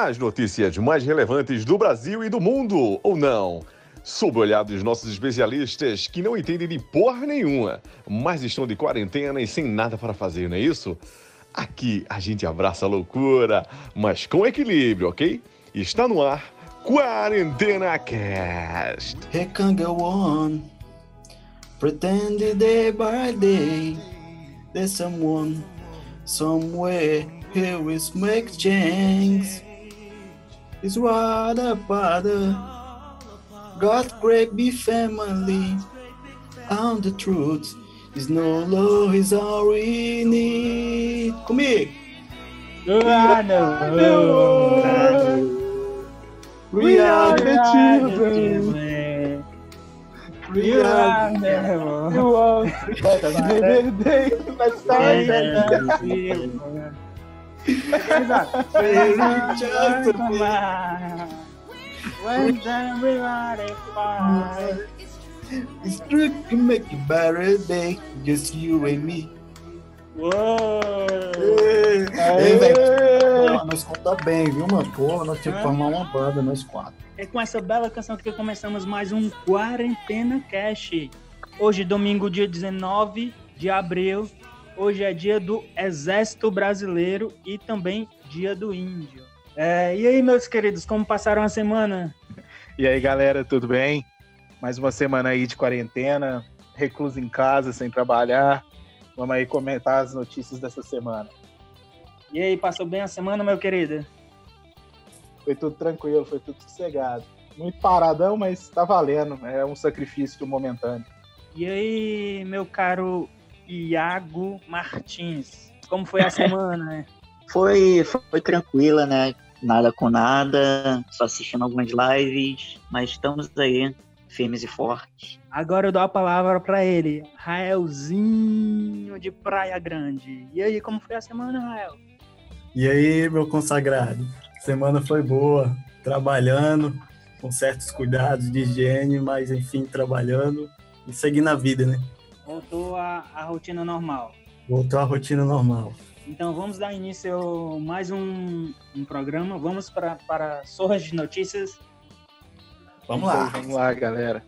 As notícias mais relevantes do Brasil e do mundo, ou não? Sob o olhar dos nossos especialistas que não entendem de porra nenhuma, mas estão de quarentena e sem nada para fazer, não é isso? Aqui a gente abraça a loucura, mas com equilíbrio, ok? Está no ar Quarentena Cast. Pretend day by day, there's someone, somewhere, who is make change. It's what a father, God great be family, and the truth is no law is all we need. Comigo! We are the children. children. We are the You are the day. Let's start. When everybody flies. It's true to make a better day. Just you and me. Uou! Ei, velho. Nós conta bem, viu, mano? Pô, nós tínhamos que formar uma banda, nós quatro. É com essa bela canção que começamos mais um Quarentena Cash. Hoje, domingo, dia 19 de abril. Hoje é dia do Exército Brasileiro e também dia do Índio. É, e aí, meus queridos, como passaram a semana? E aí, galera, tudo bem? Mais uma semana aí de quarentena, recluso em casa, sem trabalhar. Vamos aí comentar as notícias dessa semana. E aí, passou bem a semana, meu querido? Foi tudo tranquilo, foi tudo sossegado. Muito paradão, mas tá valendo. É um sacrifício momentâneo. E aí, meu caro Iago Martins, como foi a semana, né? Foi, foi tranquila, né? Nada com nada, só assistindo algumas lives, mas estamos aí, firmes e fortes. Agora eu dou a palavra para ele, Raelzinho de Praia Grande. E aí, como foi a semana, Rael? E aí, meu consagrado? Semana foi boa, trabalhando, com certos cuidados de higiene, mas enfim, trabalhando e seguindo a vida, né? Voltou à, à rotina normal. Voltou à rotina normal. Então vamos dar início a mais um, um programa. Vamos para, para Sorras de Notícias. Vamos Então, lá. vamos lá, galera.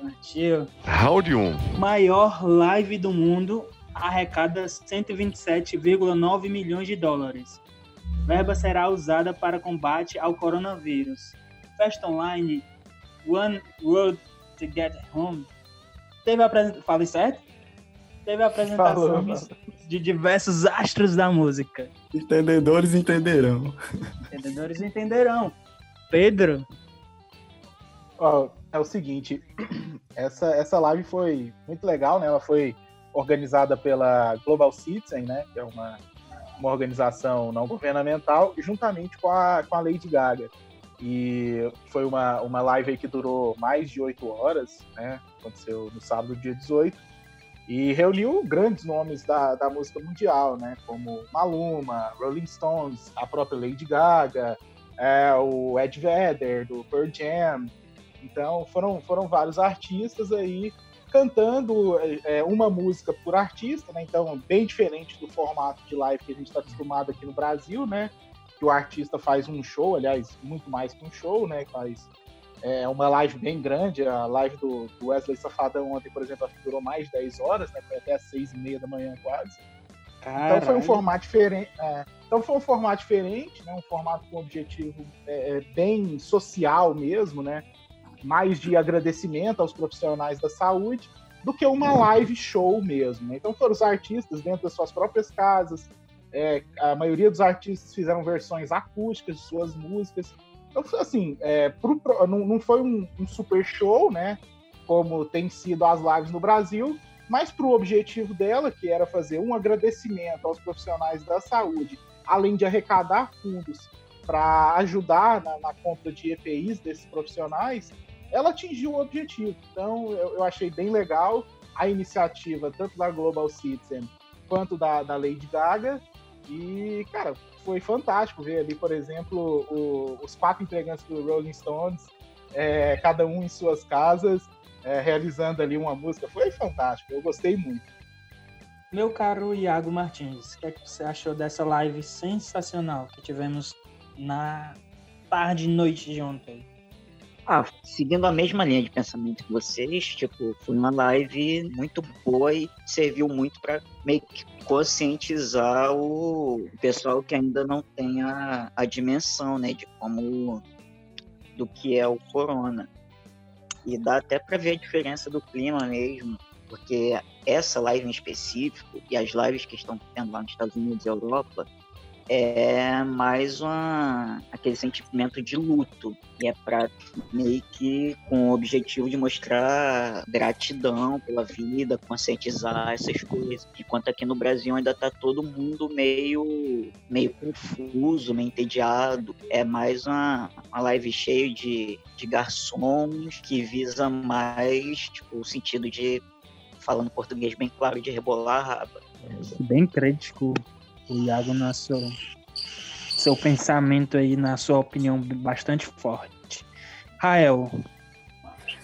Partiu. Round 1. Maior live do mundo arrecada 127,9 milhões de dólares. Verba será usada para combate ao coronavírus. Festa online One Road to Get Home teve a apresentação. Falei certo? Teve a apresentação Falou. de diversos astros da música. Entendedores entenderão. Entendedores entenderão. Pedro, Ó, é o seguinte, essa, essa live foi muito legal, né? Ela foi organizada pela Global Citizen, né? Que é uma, uma organização não governamental, juntamente com a, com a Lady Gaga. E foi uma, uma live aí que durou mais de oito horas, né? Aconteceu no sábado, dia 18. E reuniu grandes nomes da, da música mundial, né? Como Maluma, Rolling Stones, a própria Lady Gaga, é, o Ed Vedder, do Pearl Jam, então foram, foram vários artistas aí cantando é, uma música por artista, né? Então, bem diferente do formato de live que a gente está acostumado aqui no Brasil, né? Que o artista faz um show, aliás, muito mais que um show, né? Faz é, uma live bem grande. A live do, do Wesley Safadão ontem, por exemplo, acho que durou mais de 10 horas, né? Foi até às 6 e meia da manhã quase. Então foi um Caralho. formato diferente. é, então foi um formato diferente, né? Um formato com objetivo é, é, bem social mesmo, né? Mais de agradecimento aos profissionais da saúde do que uma live show mesmo. né? Então foram os artistas dentro das suas próprias casas. é, a maioria dos artistas fizeram versões acústicas de suas músicas. Então, assim, é, pro- não, não foi um, um super show, né? Como tem sido as lives no Brasil, mas para o objetivo dela, que era fazer um agradecimento aos profissionais da saúde, além de arrecadar fundos para ajudar na, na compra de EPIs desses profissionais, ela atingiu o objetivo. Então, eu, eu achei bem legal a iniciativa, tanto da Global Citizen quanto da, da Lady Gaga. E, cara, foi fantástico ver ali, por exemplo, o- os quatro integrantes do Rolling Stones, é, cada um em suas casas, é, realizando ali uma música. Foi fantástico, eu gostei muito. Meu caro Iago Martins, o que, é que você achou dessa live sensacional que tivemos na tarde e noite de ontem? Ah, seguindo a mesma linha de pensamento que vocês, tipo, foi uma live muito boa e serviu muito para meio que conscientizar o pessoal que ainda não tem a, a dimensão, né, de como do que é o corona. E dá até para ver a diferença do clima mesmo, porque essa live em específico e as lives que estão tendo lá nos Estados Unidos e Europa é mais uma, aquele sentimento de luto. E é para meio que com o objetivo de mostrar gratidão pela vida, conscientizar essas coisas. Enquanto aqui no Brasil ainda tá todo mundo meio, meio confuso, meio entediado. É mais uma, uma live cheia de, de garçons que visa mais tipo, o sentido de, falando português bem claro, de rebolar a raba. Bem crítico o Iago na sua, seu pensamento aí, na sua opinião bastante forte. Rael, o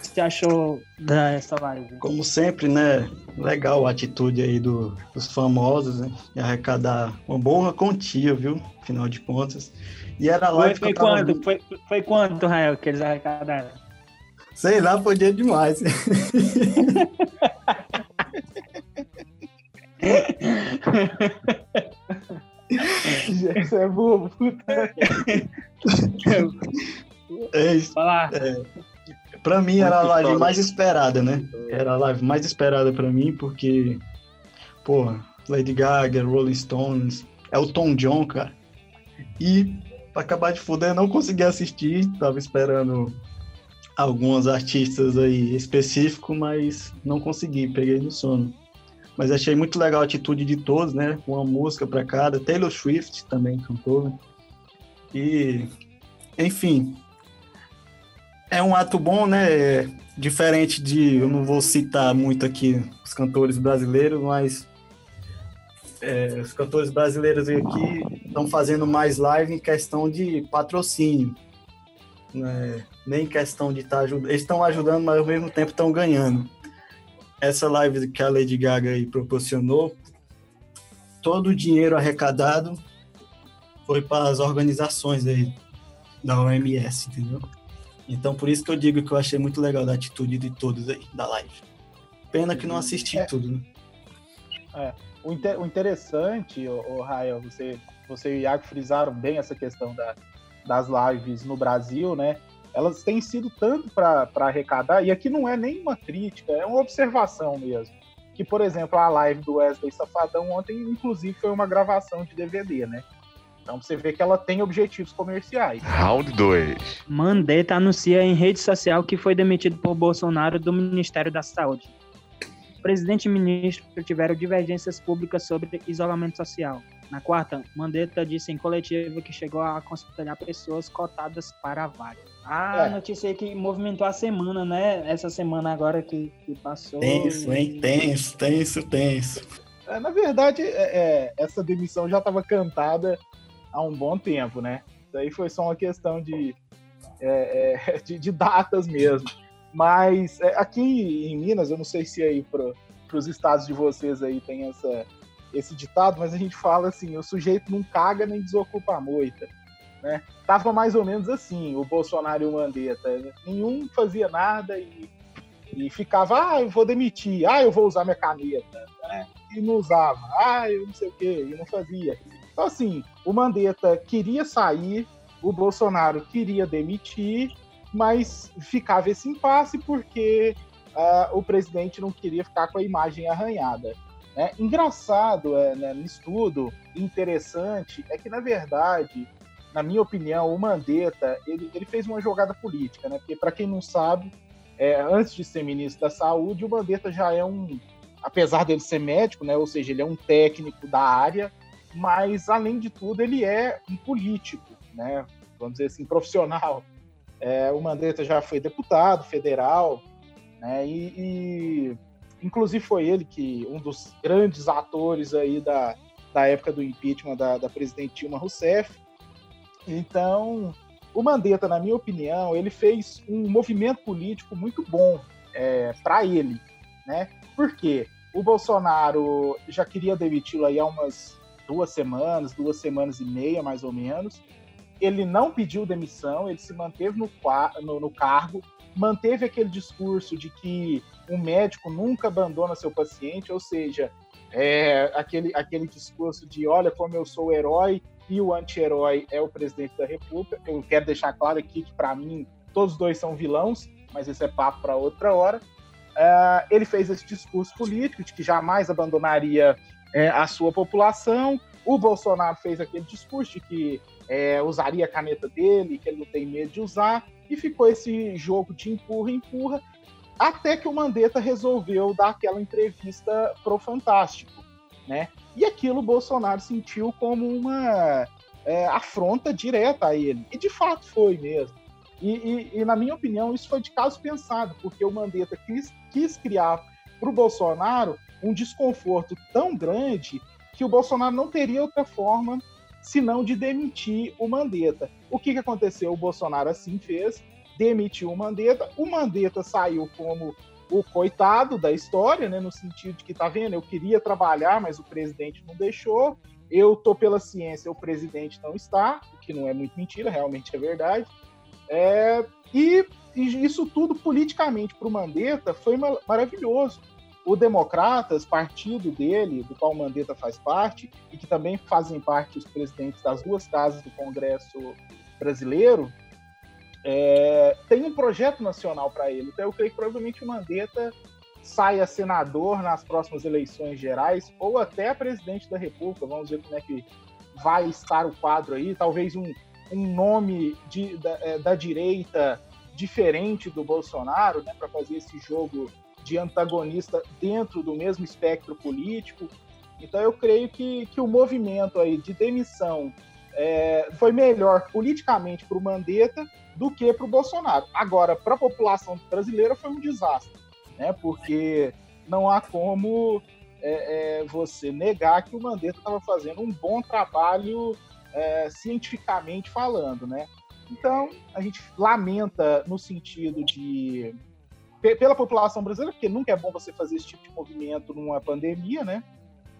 que você achou dessa live? Como sempre, né? Legal a atitude aí do, dos famosos, né? E arrecadar uma boa quantia, viu? Afinal de contas. E era live foi, foi quanto? Foi, foi quanto, Rael, que eles arrecadaram? Sei lá, podia demais. Isso é bobo, puta. É isso. É, pra mim era a live mais esperada, né? Era a live mais esperada pra mim, porque, porra, Lady Gaga, Rolling Stones, Elton John, cara. E, pra acabar de fuder, não consegui assistir, tava esperando alguns artistas aí específicos, mas não consegui, peguei no sono. Mas achei muito legal a atitude de todos, né? Uma música para cada. Taylor Swift também cantou. Né? E, enfim, é um ato bom, né? Diferente de, eu não vou citar muito aqui os cantores brasileiros, mas é, os cantores brasileiros aqui estão fazendo mais live em questão de patrocínio, né? nem em questão de estar tá ajudando. Eles estão ajudando, mas ao mesmo tempo estão ganhando essa live que a Lady Gaga aí proporcionou, todo o dinheiro arrecadado foi para as organizações aí da OMS, entendeu? Então por isso que eu digo que eu achei muito legal da atitude de todos aí da live. Pena que não assisti é, tudo, né? É, o, inter, o interessante, o, o Rael, você, você e o Iago frisaram bem essa questão da, das lives no Brasil, né? Elas têm sido tanto para arrecadar, e aqui não é nenhuma crítica, é uma observação mesmo. Que, por exemplo, a live do Wesley Safadão ontem, inclusive, foi uma gravação de DVD, né? Então você vê que ela tem objetivos comerciais. Round 2. Mandetta anuncia em rede social que foi demitido por Bolsonaro do Ministério da Saúde. O presidente e ministro tiveram divergências públicas sobre isolamento social. Na quarta, Mandetta disse em coletiva que chegou a aconselhar pessoas cotadas para a vaga. A é. notícia aí que movimentou a semana, né? Essa semana agora que, que passou. Tenso, hein? Tenso, tenso, tenso. É, na verdade, é, é essa demissão já estava cantada há um bom tempo, né? Daí foi só uma questão de, é, é, de, de, datas mesmo. Mas aqui em Minas, eu não sei se aí para os estados de vocês aí tem essa, esse ditado, mas a gente fala assim: o sujeito não caga nem desocupa a moita. Né? Tava mais ou menos assim, o Bolsonaro e o Mandetta. Nenhum fazia nada e, e ficava, ah, eu vou demitir, ah, eu vou usar minha caneta. Né? E não usava, ah, eu não sei o quê, e não fazia. Então, assim, o Mandetta queria sair, o Bolsonaro queria demitir, mas ficava esse impasse porque uh, o presidente não queria ficar com a imagem arranhada. É engraçado é, né, interessante, é que, na verdade, na minha opinião, o Mandetta ele, ele fez uma jogada política, né? Porque, para quem não sabe, é, antes de ser ministro da Saúde, o Mandetta já é um, apesar dele ser médico, né? Ou seja, ele é um técnico da área, mas, além de tudo, ele é um político, né? Vamos dizer assim, profissional. É, o Mandetta já foi deputado federal, né? E, e Inclusive foi ele que, um dos grandes atores aí da, da época do impeachment da, da presidente Dilma Rousseff. Então, o Mandetta, na minha opinião, ele fez um movimento político muito bom é, para ele, né? Por quê? O Bolsonaro já queria demiti-lo aí há umas duas semanas, duas semanas e meia, mais ou menos. ele não pediu demissão, ele se manteve no, no, no cargo, manteve aquele discurso de que um médico nunca abandona seu paciente, ou seja, é, aquele, aquele discurso de olha como eu sou o herói e o anti-herói é o presidente da República. Eu quero deixar claro aqui que, para mim, todos dois são vilões, mas esse é papo para outra hora. Uh, ele fez esse discurso político de que jamais abandonaria é, a sua população. O Bolsonaro fez aquele discurso de que é, usaria a caneta dele, que ele não tem medo de usar, e ficou esse jogo de empurra-empurra, até que o Mandetta resolveu dar aquela entrevista pro Fantástico, né? E aquilo o Bolsonaro sentiu como uma é, afronta direta a ele. E de fato foi mesmo. E, e, e, na minha opinião, isso foi de caso pensado, porque o Mandetta quis, quis criar para o Bolsonaro um desconforto tão grande que o Bolsonaro não teria outra forma senão de demitir o Mandetta. O que, que aconteceu? O Bolsonaro assim fez, demitiu o Mandetta. O Mandetta saiu como o coitado da história, né, no sentido de que, tá vendo, eu queria trabalhar, mas o presidente não deixou. Eu tô pela ciência, o presidente não está, o que não é muito mentira, realmente é verdade. É, e, e, isso tudo politicamente para o Mandetta foi maravilhoso. O Democratas, partido dele, do qual o Mandetta faz parte, e que também fazem parte os presidentes das duas casas do Congresso brasileiro, é, tem um projeto nacional para ele. Então eu creio que provavelmente o Mandetta saia senador nas próximas eleições gerais ou até presidente da República. Vamos ver como é que vai estar o quadro aí. Talvez um, um nome de, da, é, da direita diferente do Bolsonaro, né, para fazer esse jogo de antagonista dentro do mesmo espectro político. Então eu creio que, que o movimento aí de demissão é, foi melhor politicamente para o Mandetta do que para o Bolsonaro. Agora, para a população brasileira foi um desastre, né? Porque não há como é, é, você negar que o Mandetta estava fazendo um bom trabalho é, cientificamente falando, né? Então, a gente lamenta no sentido de pela população brasileira, porque nunca é bom você fazer esse tipo de movimento numa pandemia, né?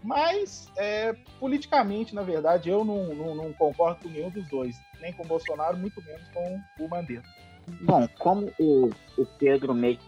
Mas, é, politicamente, na verdade, eu não, não, não, concordo com nenhum dos dois. Nem com o Bolsonaro, muito menos com o Mandetta. Bom, como o, o Pedro mesmo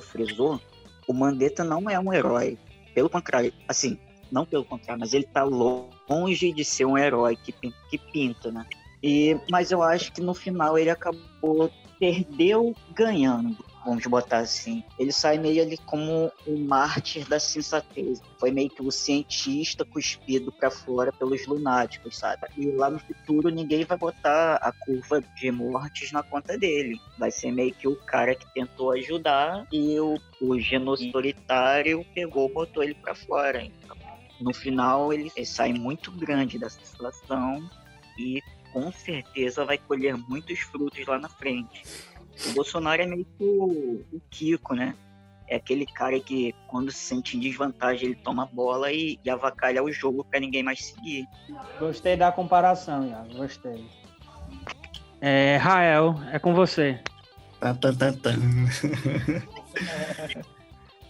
frisou, o Mandetta não é um herói. Pelo contrário, assim, não pelo contrário, mas ele está longe de ser um herói que, que pinta, né? E, mas eu acho que no final ele acabou perdeu ganhando vamos botar assim. Ele sai meio ali como um mártir da sensatez. Foi meio que o cientista cuspido para fora pelos lunáticos, sabe? E lá no futuro ninguém vai botar a curva de mortes na conta dele. Vai ser meio que o cara que tentou ajudar e o, o genocídio autoritário pegou, botou ele para fora. Então, no final ele, ele sai muito grande dessa situação e com certeza vai colher muitos frutos lá na frente. O Bolsonaro é meio que o, o Kiko, né? É aquele cara que, quando se sente em desvantagem, ele toma a bola e, e avacalha o jogo para ninguém mais seguir. Gostei da comparação, Iago. Gostei. É, Rael, é com você. Tá, tá, tá, tá.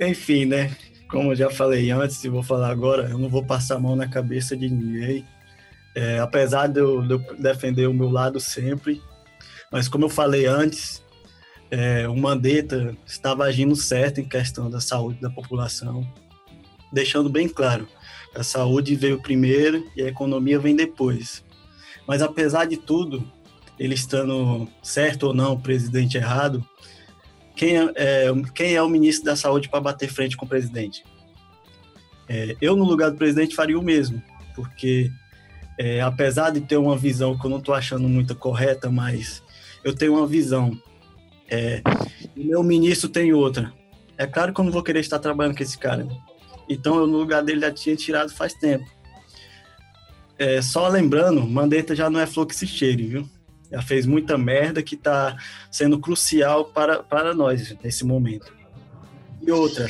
Enfim, né? Como eu já falei antes e vou falar agora, eu não vou passar a mão na cabeça de ninguém. É, apesar de eu, de eu defender o meu lado sempre, mas como eu falei antes, é, o Mandetta estava agindo certo em questão da saúde da população, deixando bem claro, a saúde veio primeiro e a economia vem depois. Mas apesar de tudo, ele estando certo ou não, presidente errado, quem é, é quem é o ministro da saúde para bater frente com o presidente? É, eu, no lugar do presidente, faria o mesmo, porque é, apesar de ter uma visão que eu não estou achando muito correta, mas eu tenho uma visão é, o meu ministro tem outra. É claro que eu não vou querer estar trabalhando com esse cara. Então, eu no lugar dele já tinha tirado faz tempo. É, só lembrando, Mandetta já não é flor que se cheire, viu? Já fez muita merda que está sendo crucial para, para nós nesse momento. E outra.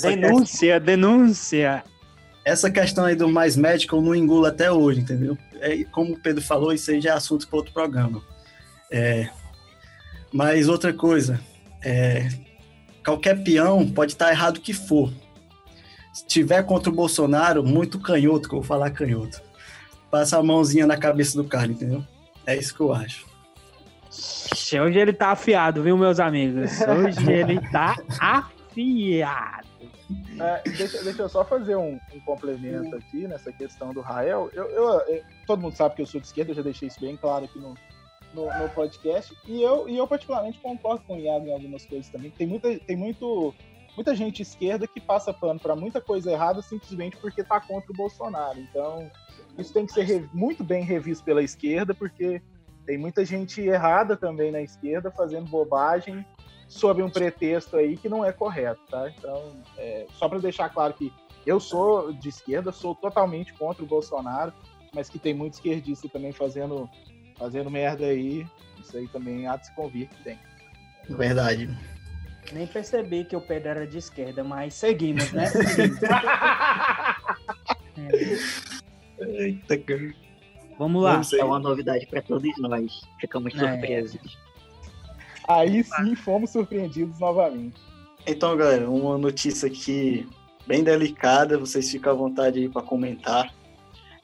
Denúncia, questão, denúncia. Essa questão aí do mais médico eu não engulo até hoje, entendeu? É, como o Pedro falou, isso aí já é assunto para outro programa. É, mas outra coisa, é, qualquer peão pode estar errado que for. Se tiver contra o Bolsonaro, muito canhoto, que eu vou falar canhoto. Passa a mãozinha na cabeça do cara, entendeu? É isso que eu acho. Hoje ele tá afiado, viu, meus amigos? Hoje ele tá afiado. É, deixa, deixa, eu só fazer um, um, complemento aqui nessa questão do Rael. Eu, eu, eu, todo mundo sabe que eu sou de esquerda, eu já deixei isso bem claro aqui no, no, no, podcast. E eu, e eu particularmente concordo com o Iago em algumas coisas também. Tem muita, tem muito, muita gente esquerda que passa pano para muita coisa errada simplesmente porque tá contra o Bolsonaro. Então, isso tem que ser muito bem revisto pela esquerda, porque tem muita gente errada também na esquerda fazendo bobagem sob um pretexto aí que não é correto, tá? Então, é, só para deixar claro que eu sou de esquerda, sou totalmente contra o Bolsonaro, mas que tem muito esquerdista também fazendo, fazendo merda aí, isso aí também há de se convir que tem. Verdade. Nem percebi que o Pedro era de esquerda, mas seguimos, né? é. Eita, cara. Vamos lá. É uma novidade para todos nós. Ficamos é. surpresos. Aí sim fomos surpreendidos novamente. Então, galera, uma notícia aqui bem delicada, vocês ficam à vontade aí para comentar.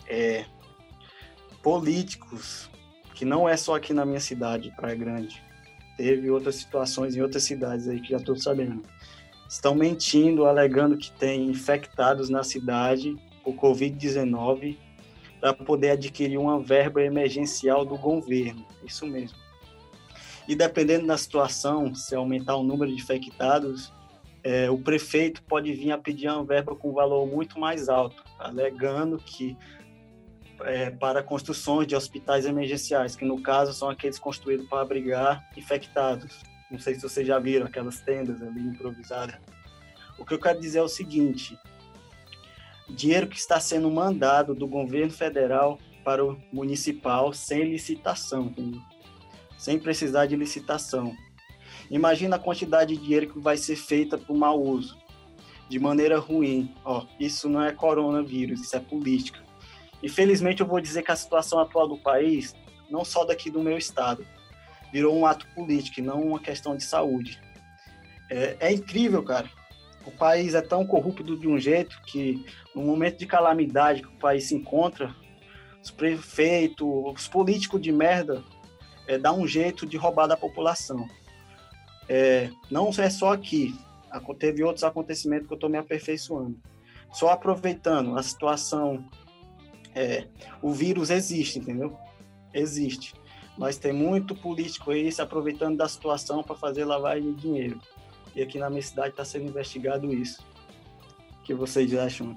É, políticos, que não é só aqui na minha cidade, Praia Grande, teve outras situações em outras cidades aí que já estou sabendo. Estão mentindo, alegando que tem infectados na cidade por Covid-19 para poder adquirir uma verba emergencial do governo. Isso mesmo. E dependendo da situação, se aumentar o número de infectados, é, o prefeito pode vir a pedir uma verba com valor muito mais alto, alegando que é, para construções de hospitais emergenciais, que no caso são aqueles construídos para abrigar infectados. Não sei se vocês já viram aquelas tendas ali improvisadas. O que eu quero dizer é o seguinte: dinheiro que está sendo mandado do governo federal para o municipal sem licitação, sem precisar de licitação. Imagina a quantidade de dinheiro que vai ser feita por mau uso, de maneira ruim. Ó, isso não é coronavírus, isso é política. Infelizmente, eu vou dizer que a situação atual do país, não só daqui do meu estado, virou um ato político não uma questão de saúde. É, é incrível, cara. O país é tão corrupto de um jeito que, no momento de calamidade que o país se encontra, os prefeitos, os políticos de merda é, dá um jeito de roubar da população. É, não é só aqui, teve outros acontecimentos que eu estou me aperfeiçoando. Só aproveitando a situação, é, o vírus existe, entendeu? Existe. Mas tem muito político aí se aproveitando da situação para fazer lavagem de dinheiro. E aqui na minha cidade está sendo investigado isso. O que vocês acham?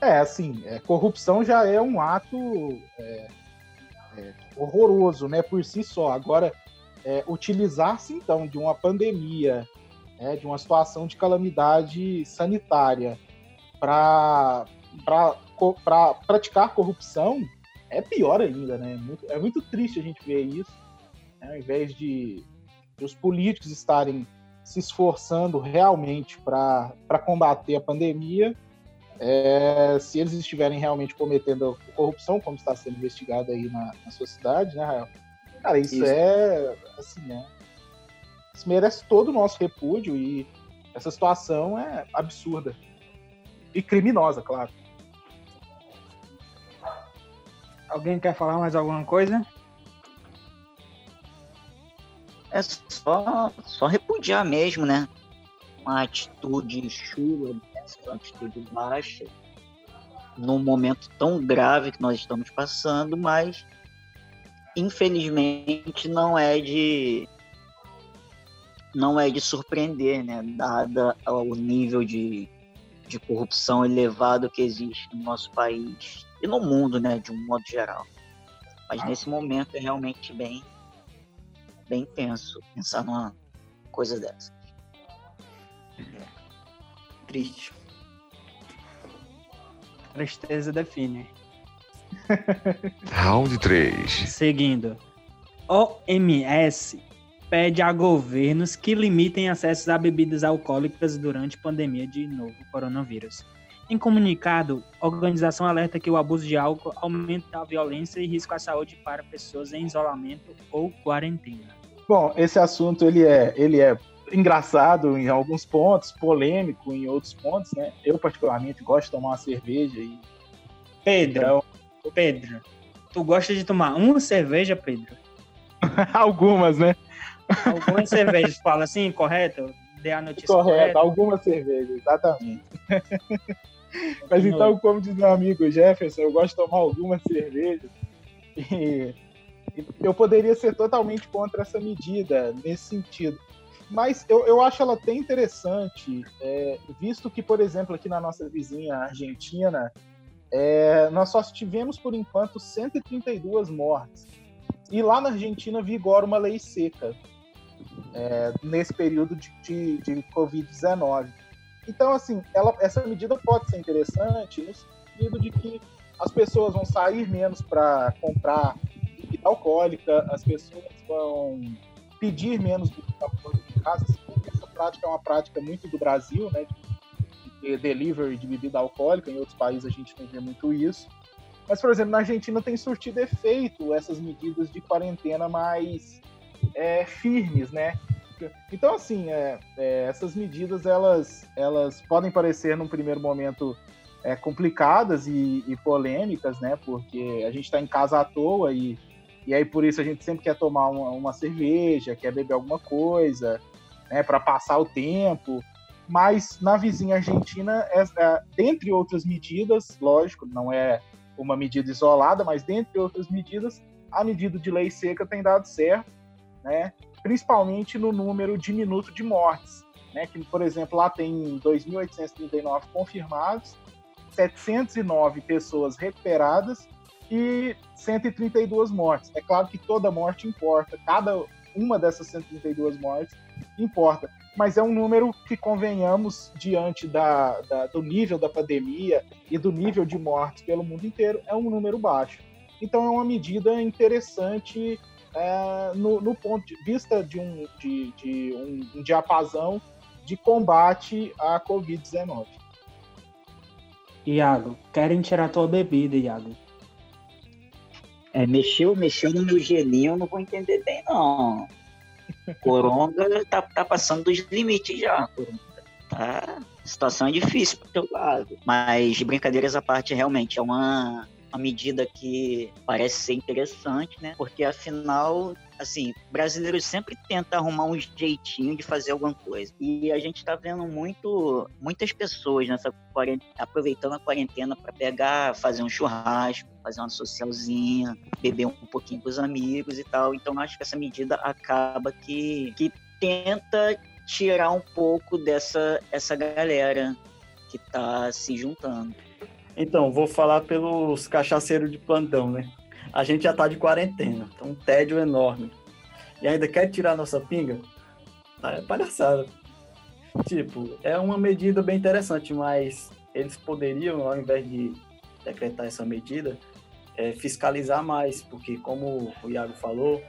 É, assim, é, corrupção já é um ato é, é, horroroso, né, por si só. Agora, é, utilizar-se então de uma pandemia, né, de uma situação de calamidade sanitária para pra praticar corrupção é pior ainda, né? Muito, é muito triste a gente ver isso, né? ao invés de, de os políticos estarem se esforçando realmente para combater a pandemia, é, se eles estiverem realmente cometendo corrupção, como está sendo investigado aí na, na sua cidade, né, Rael? Cara, isso, isso, é, assim, né? Isso merece todo o nosso repúdio e essa situação é absurda. E criminosa, claro. Alguém quer falar mais alguma coisa? É só, só repudiar mesmo, né? Uma atitude chula uma atitude baixa num momento tão grave que nós estamos passando, mas infelizmente não é de não é de surpreender, né, dada o nível de, de corrupção elevado que existe no nosso país e no mundo, né, de um modo geral. Mas nesse momento é realmente bem bem tenso pensar numa coisa dessa. Triste. Tristeza define. Round 3. Seguindo. OMS pede a governos que limitem acessos a bebidas alcoólicas durante a pandemia de novo coronavírus. Em comunicado, a organização alerta que o abuso de álcool aumenta a violência e risco à saúde para pessoas em isolamento ou quarentena. Bom, esse assunto ele é, ele é engraçado em alguns pontos, polêmico em outros pontos, né? Eu, particularmente, gosto de tomar uma cerveja e. Pedro, então, Pedro, Tu gosta de tomar uma cerveja, Pedro? Algumas, né? Algumas cervejas, fala assim, correto? Dê a notícia correta. correta. Algumas cervejas, exatamente. Mas então, como diz meu amigo Jefferson, eu gosto de tomar algumas cervejas. E eu poderia ser totalmente contra essa medida nesse sentido. Mas eu, eu acho ela até interessante, é, visto que, por exemplo, aqui na nossa vizinha Argentina, é, nós só tivemos, por enquanto, 132 mortes. E lá na Argentina vigora uma lei seca é, nesse período de, de, de Covid-19. Então, assim, ela, essa medida pode ser interessante no sentido de que as pessoas vão sair menos para comprar bebida alcoólica, as pessoas vão pedir menos bebida alcoólica em casa. Essa prática é uma prática muito do Brasil, né? De delivery de bebida alcoólica. Em outros países a gente não vê muito isso. Mas, por exemplo, na Argentina tem surtido efeito essas medidas de quarentena mais é, firmes, né? Então, assim, é, é, essas medidas elas, elas podem parecer num primeiro momento é, complicadas e, e, polêmicas, né? Porque a gente está em casa à toa e, e aí por isso a gente sempre quer tomar uma, uma cerveja, quer beber alguma coisa, né? Para passar o tempo. Mas na vizinha Argentina, é, é, dentre outras medidas, lógico, não é uma medida isolada, mas dentre outras medidas, a medida de lei seca tem dado certo, né? Principalmente no número diminuto de mortes, né? que, por exemplo, lá tem 2.839 confirmados, 709 pessoas recuperadas e 132 mortes. É claro que toda morte importa, cada uma dessas 132 mortes importa, mas é um número que, convenhamos, diante da, da, do nível da pandemia e do nível de mortes pelo mundo inteiro, é um número baixo. Então, é uma medida interessante é, no, no, ponto de vista de um, de, de um, um diapasão de combate à Covid-19. Iago, querem tirar tua bebida, Iago. É, mexeu, mexeu no meu gelinho, eu não vou entender bem, não. Coronga tá, tá passando dos limites já, Coronga. Tá, a situação é difícil pro teu lado. Mas, brincadeiras à parte, realmente é uma, uma medida que parece ser interessante, né? Porque afinal, assim, brasileiros sempre tentam arrumar um jeitinho de fazer alguma coisa. E a gente tá vendo muito, muitas pessoas nessa aproveitando a quarentena para pegar, fazer um churrasco, fazer uma socialzinha, beber um pouquinho com os amigos e tal. Então acho que essa medida acaba que, que tenta tirar um pouco dessa essa galera que tá se juntando. Então, vou falar pelos cachaceiros de plantão, né? A gente já tá de quarentena, então um tédio enorme. E ainda quer tirar nossa pinga? Ah, é palhaçada. Tipo, é uma medida bem interessante, mas eles poderiam, ao invés de decretar essa medida, é, fiscalizar mais, porque como o Iago falou,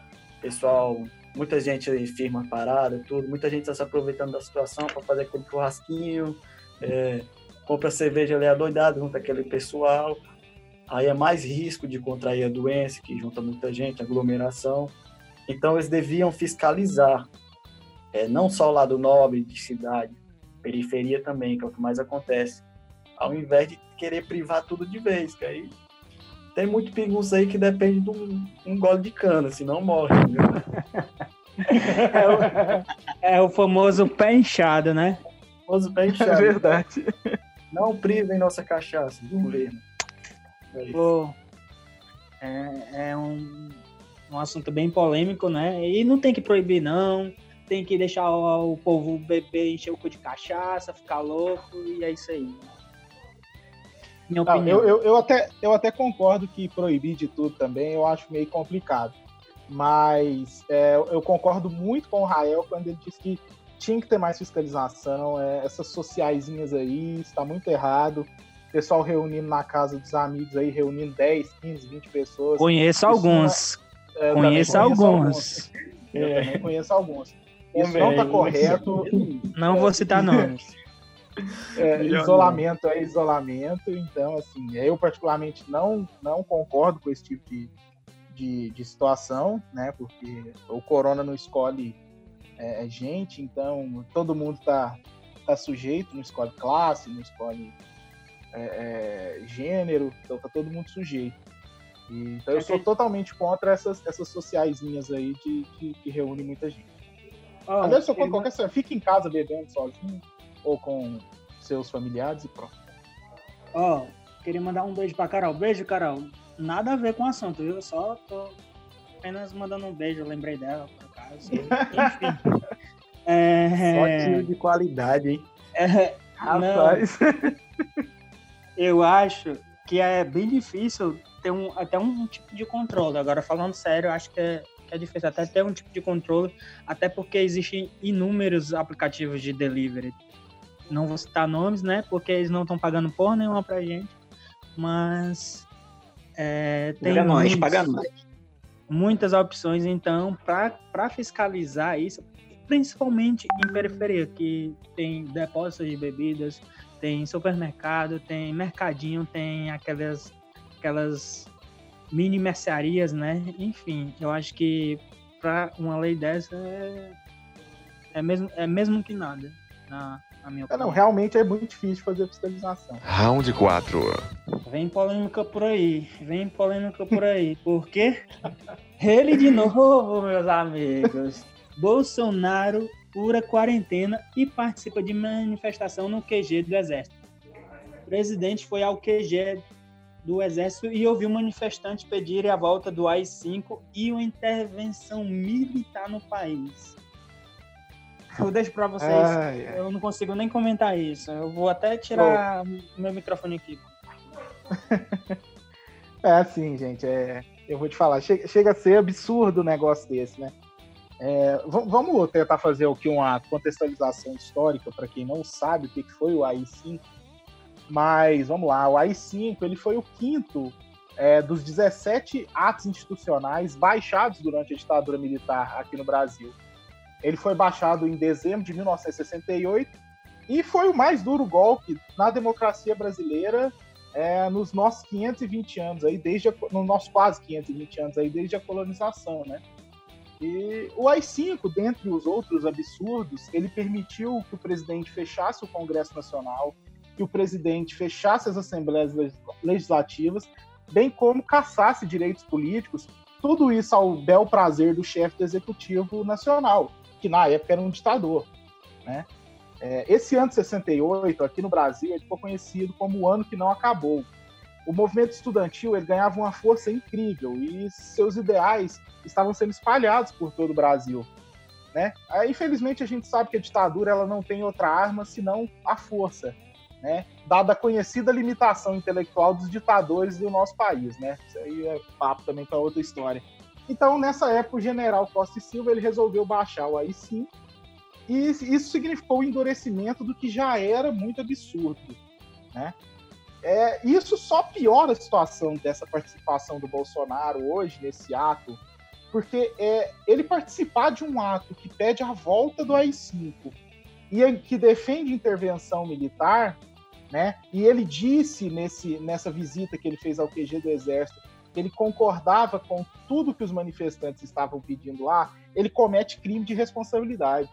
pessoal, muita gente firma parada, tudo, muita gente está se aproveitando da situação para fazer aquele churrasquinho, é, compra cerveja ali adoidado junto aquele pessoal, aí é mais risco de contrair a doença, que junta muita gente, aglomeração. Então eles deviam fiscalizar, é, não só o lado nobre de cidade, periferia também, que é o que mais acontece, ao invés de querer privar tudo de vez, que aí tem muito pinguço aí que depende de um, um gole de cana, senão morre. é, o, é o famoso pé inchado, né? O famoso pé inchado. É verdade. Não privem nossa cachaça do governo. É, é um, um assunto bem polêmico, né? E não tem que proibir, não. Tem que deixar o, o povo beber, encher o cu de cachaça, ficar louco, e é isso aí. Minha não, opinião. Eu, eu, eu, até, eu até concordo que proibir de tudo também eu acho meio complicado. Mas é, eu concordo muito com o Rael quando ele diz que tinha que ter mais fiscalização. É, essas sociaisinhas aí, está muito errado. Pessoal reunindo na casa dos amigos aí, reunindo 10, 15, 20 pessoas. Conheço alguns. É, conheço, alguns. alguns. É, conheço alguns. Isso não está correto. Não vou citar nomes. É, isolamento é isolamento, então, assim, eu particularmente não, não concordo com esse tipo de, de, de situação, né? Porque o corona não escolhe é, é, gente, então todo mundo está tá sujeito, não escolhe classe, não escolhe é, é, gênero, então tá todo mundo sujeito. E, então eu sou totalmente contra essas, essas sociaisinhas aí de, que, que reúnem muita gente. Oh, Aliás, eu contra qualquer coisa, fica em casa bebendo sozinho ou com seus familiares e pronto. Ó, oh, queria mandar um beijo pra Carol. Beijo, Carol. Nada a ver com o assunto, viu? Eu só tô apenas mandando um beijo, eu lembrei dela. Enfim. é... Só tiro de qualidade, hein? É... Rapaz. eu acho que é bem difícil ter um, até um tipo de controle. Agora, falando sério, eu acho que é, que é difícil até ter um tipo de controle, até porque existem inúmeros aplicativos de delivery. Não vou citar nomes, né? Porque eles não estão pagando porra nenhuma pra gente. Mas. É, tem paga nós, paga nós. Muitas opções, então, para fiscalizar isso, principalmente em periferia, que tem depósitos de bebidas, tem supermercado, tem mercadinho, tem aquelas, aquelas mini mercearias, né? Enfim, eu acho que para uma lei dessa é, é, mesmo, é mesmo que nada, na, na minha opinião. É, não, realmente é muito difícil fazer fiscalização. Round 4. Vem polêmica por aí, vem polêmica por aí. Por quê? Ele de novo, meus amigos. Bolsonaro pura quarentena e participa de manifestação no QG do Exército. O presidente foi ao QG do Exército e ouviu manifestantes pedirem a volta do AI-5 e uma intervenção militar no país. Eu deixo para vocês, ai, ai. eu não consigo nem comentar isso. Eu vou até tirar oh. meu microfone aqui. É assim, gente, é, eu vou te falar, chega, chega a ser absurdo um negócio desse, né? É, vamos tentar fazer aqui uma contextualização histórica para quem não sabe o que foi o AI-5. Mas vamos lá, o AI-5 ele foi o quinto é, dos 17 atos institucionais baixados durante a ditadura militar aqui no Brasil. Ele foi baixado em dezembro de 1968 e foi o mais duro golpe na democracia brasileira é, nos nossos 520 anos aí, desde a, no nosso quase 520 anos aí, desde a colonização, né? E o AI-5, dentre os outros absurdos, ele permitiu que o presidente fechasse o Congresso Nacional, que o presidente fechasse as assembleias legislativas, bem como caçasse direitos políticos, tudo isso ao bel prazer do chefe do Executivo Nacional, que na época era um ditador. Né? É, esse ano de 68, aqui no Brasil, ele ficou conhecido como o ano que não acabou, o movimento estudantil ele ganhava uma força incrível e seus ideais estavam sendo espalhados por todo o Brasil. Né? Infelizmente, a gente sabe que a ditadura ela não tem outra arma senão a força, né? dada a conhecida limitação intelectual dos ditadores do nosso país. Né? Isso aí é papo também para outra história. Então, nessa época, o general Costa e Silva ele resolveu baixar o AI-5 e isso significou o endurecimento do que já era muito absurdo. Né? É, isso só piora a situação dessa participação do Bolsonaro hoje nesse ato, porque é, ele participar de um ato que pede a volta do AI-5 e que defende intervenção militar, né? E ele disse nesse, nessa visita que ele fez ao QG do Exército ele concordava com tudo que os manifestantes estavam pedindo lá, ele comete crime de responsabilidade,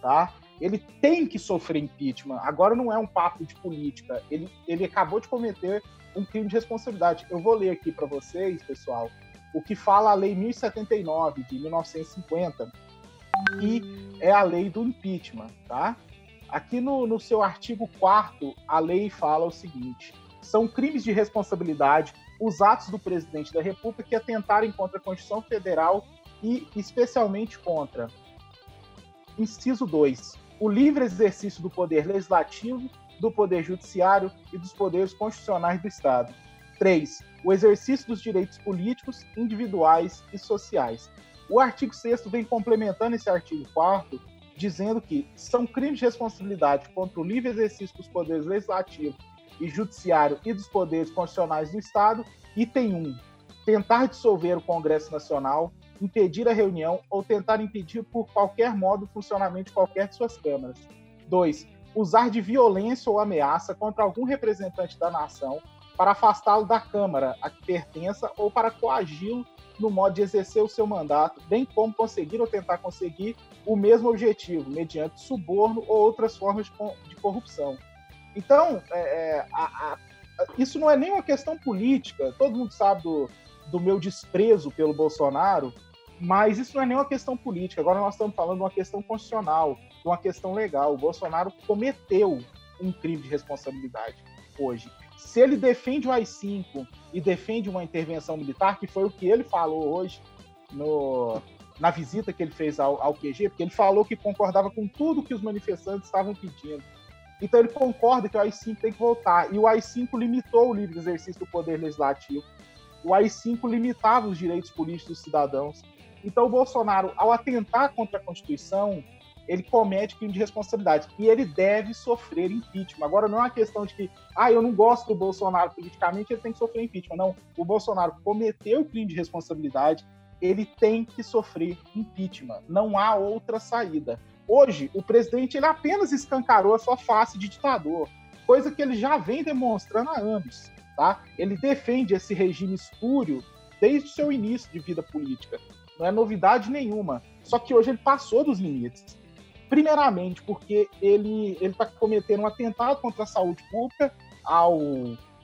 tá? ele tem que sofrer impeachment. Agora não é um papo de política. Ele, ele acabou de cometer um crime de responsabilidade. Eu vou ler aqui para vocês, pessoal, o que fala a Lei 1079 de 1950, que é a lei do impeachment, tá? Aqui no, no seu artigo 4 a lei fala o seguinte: são crimes de responsabilidade os atos do presidente da República que atentarem contra a Constituição Federal e especialmente contra. Inciso 2 o livre exercício do poder legislativo, do poder judiciário e dos poderes constitucionais do Estado. 3. O exercício dos direitos políticos, individuais e sociais. O artigo 6 vem complementando esse artigo 4 dizendo que são crimes de responsabilidade contra o livre exercício dos poderes legislativo e judiciário e dos poderes constitucionais do Estado. Item 1. Tentar dissolver o Congresso Nacional, impedir a reunião ou tentar impedir por qualquer modo o funcionamento de qualquer de suas câmaras. 2. Usar de violência ou ameaça contra algum representante da nação para afastá-lo da Câmara a que pertença ou para coagi-lo no modo de exercer o seu mandato, bem como conseguir ou tentar conseguir o mesmo objetivo, mediante suborno ou outras formas de corrupção. Então, é, é, a, a, isso não é nem uma questão política, todo mundo sabe do, do meu desprezo pelo Bolsonaro, mas isso não é nem uma questão política. Agora nós estamos falando de uma questão constitucional, de uma questão legal. O Bolsonaro cometeu um crime de responsabilidade hoje. Se ele defende o AI-5 e defende uma intervenção militar, que foi o que ele falou hoje no, na visita que ele fez ao, ao QG, porque ele falou que concordava com tudo que os manifestantes estavam pedindo. Então ele concorda que o AI-5 tem que voltar. E o AI-5 limitou o livre exercício do poder legislativo. O AI-5 limitava os direitos políticos dos cidadãos. Então o Bolsonaro, ao atentar contra a Constituição, ele comete crime de responsabilidade e ele deve sofrer impeachment. Agora não é uma questão de que, ah, eu não gosto do Bolsonaro politicamente, ele tem que sofrer impeachment. Não, o Bolsonaro cometeu crime de responsabilidade, ele tem que sofrer impeachment. Não há outra saída. Hoje, o presidente ele apenas escancarou a sua face de ditador, coisa que ele já vem demonstrando há anos. Tá? Ele defende esse regime espúrio desde o seu início de vida política. Não é novidade nenhuma. Só que hoje ele passou dos limites. Primeiramente, porque ele está cometendo um atentado contra a saúde pública ao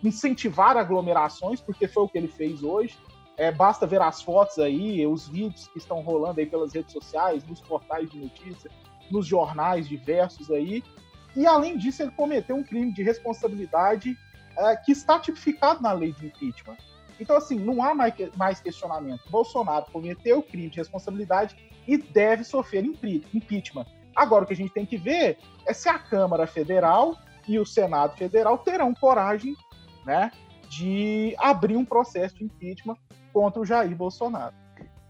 incentivar aglomerações, porque foi o que ele fez hoje. É, basta ver as fotos aí, os vídeos que estão rolando aí pelas redes sociais, nos portais de notícia, nos jornais diversos aí. E além disso, ele cometeu um crime de responsabilidade é, que está tipificado na lei de impeachment. Então, assim, não há mais, mais questionamento. Bolsonaro cometeu crime de responsabilidade e deve sofrer impeachment. Agora, o que a gente tem que ver é se a Câmara Federal e o Senado Federal terão coragem né, de abrir um processo de impeachment contra o Jair Bolsonaro.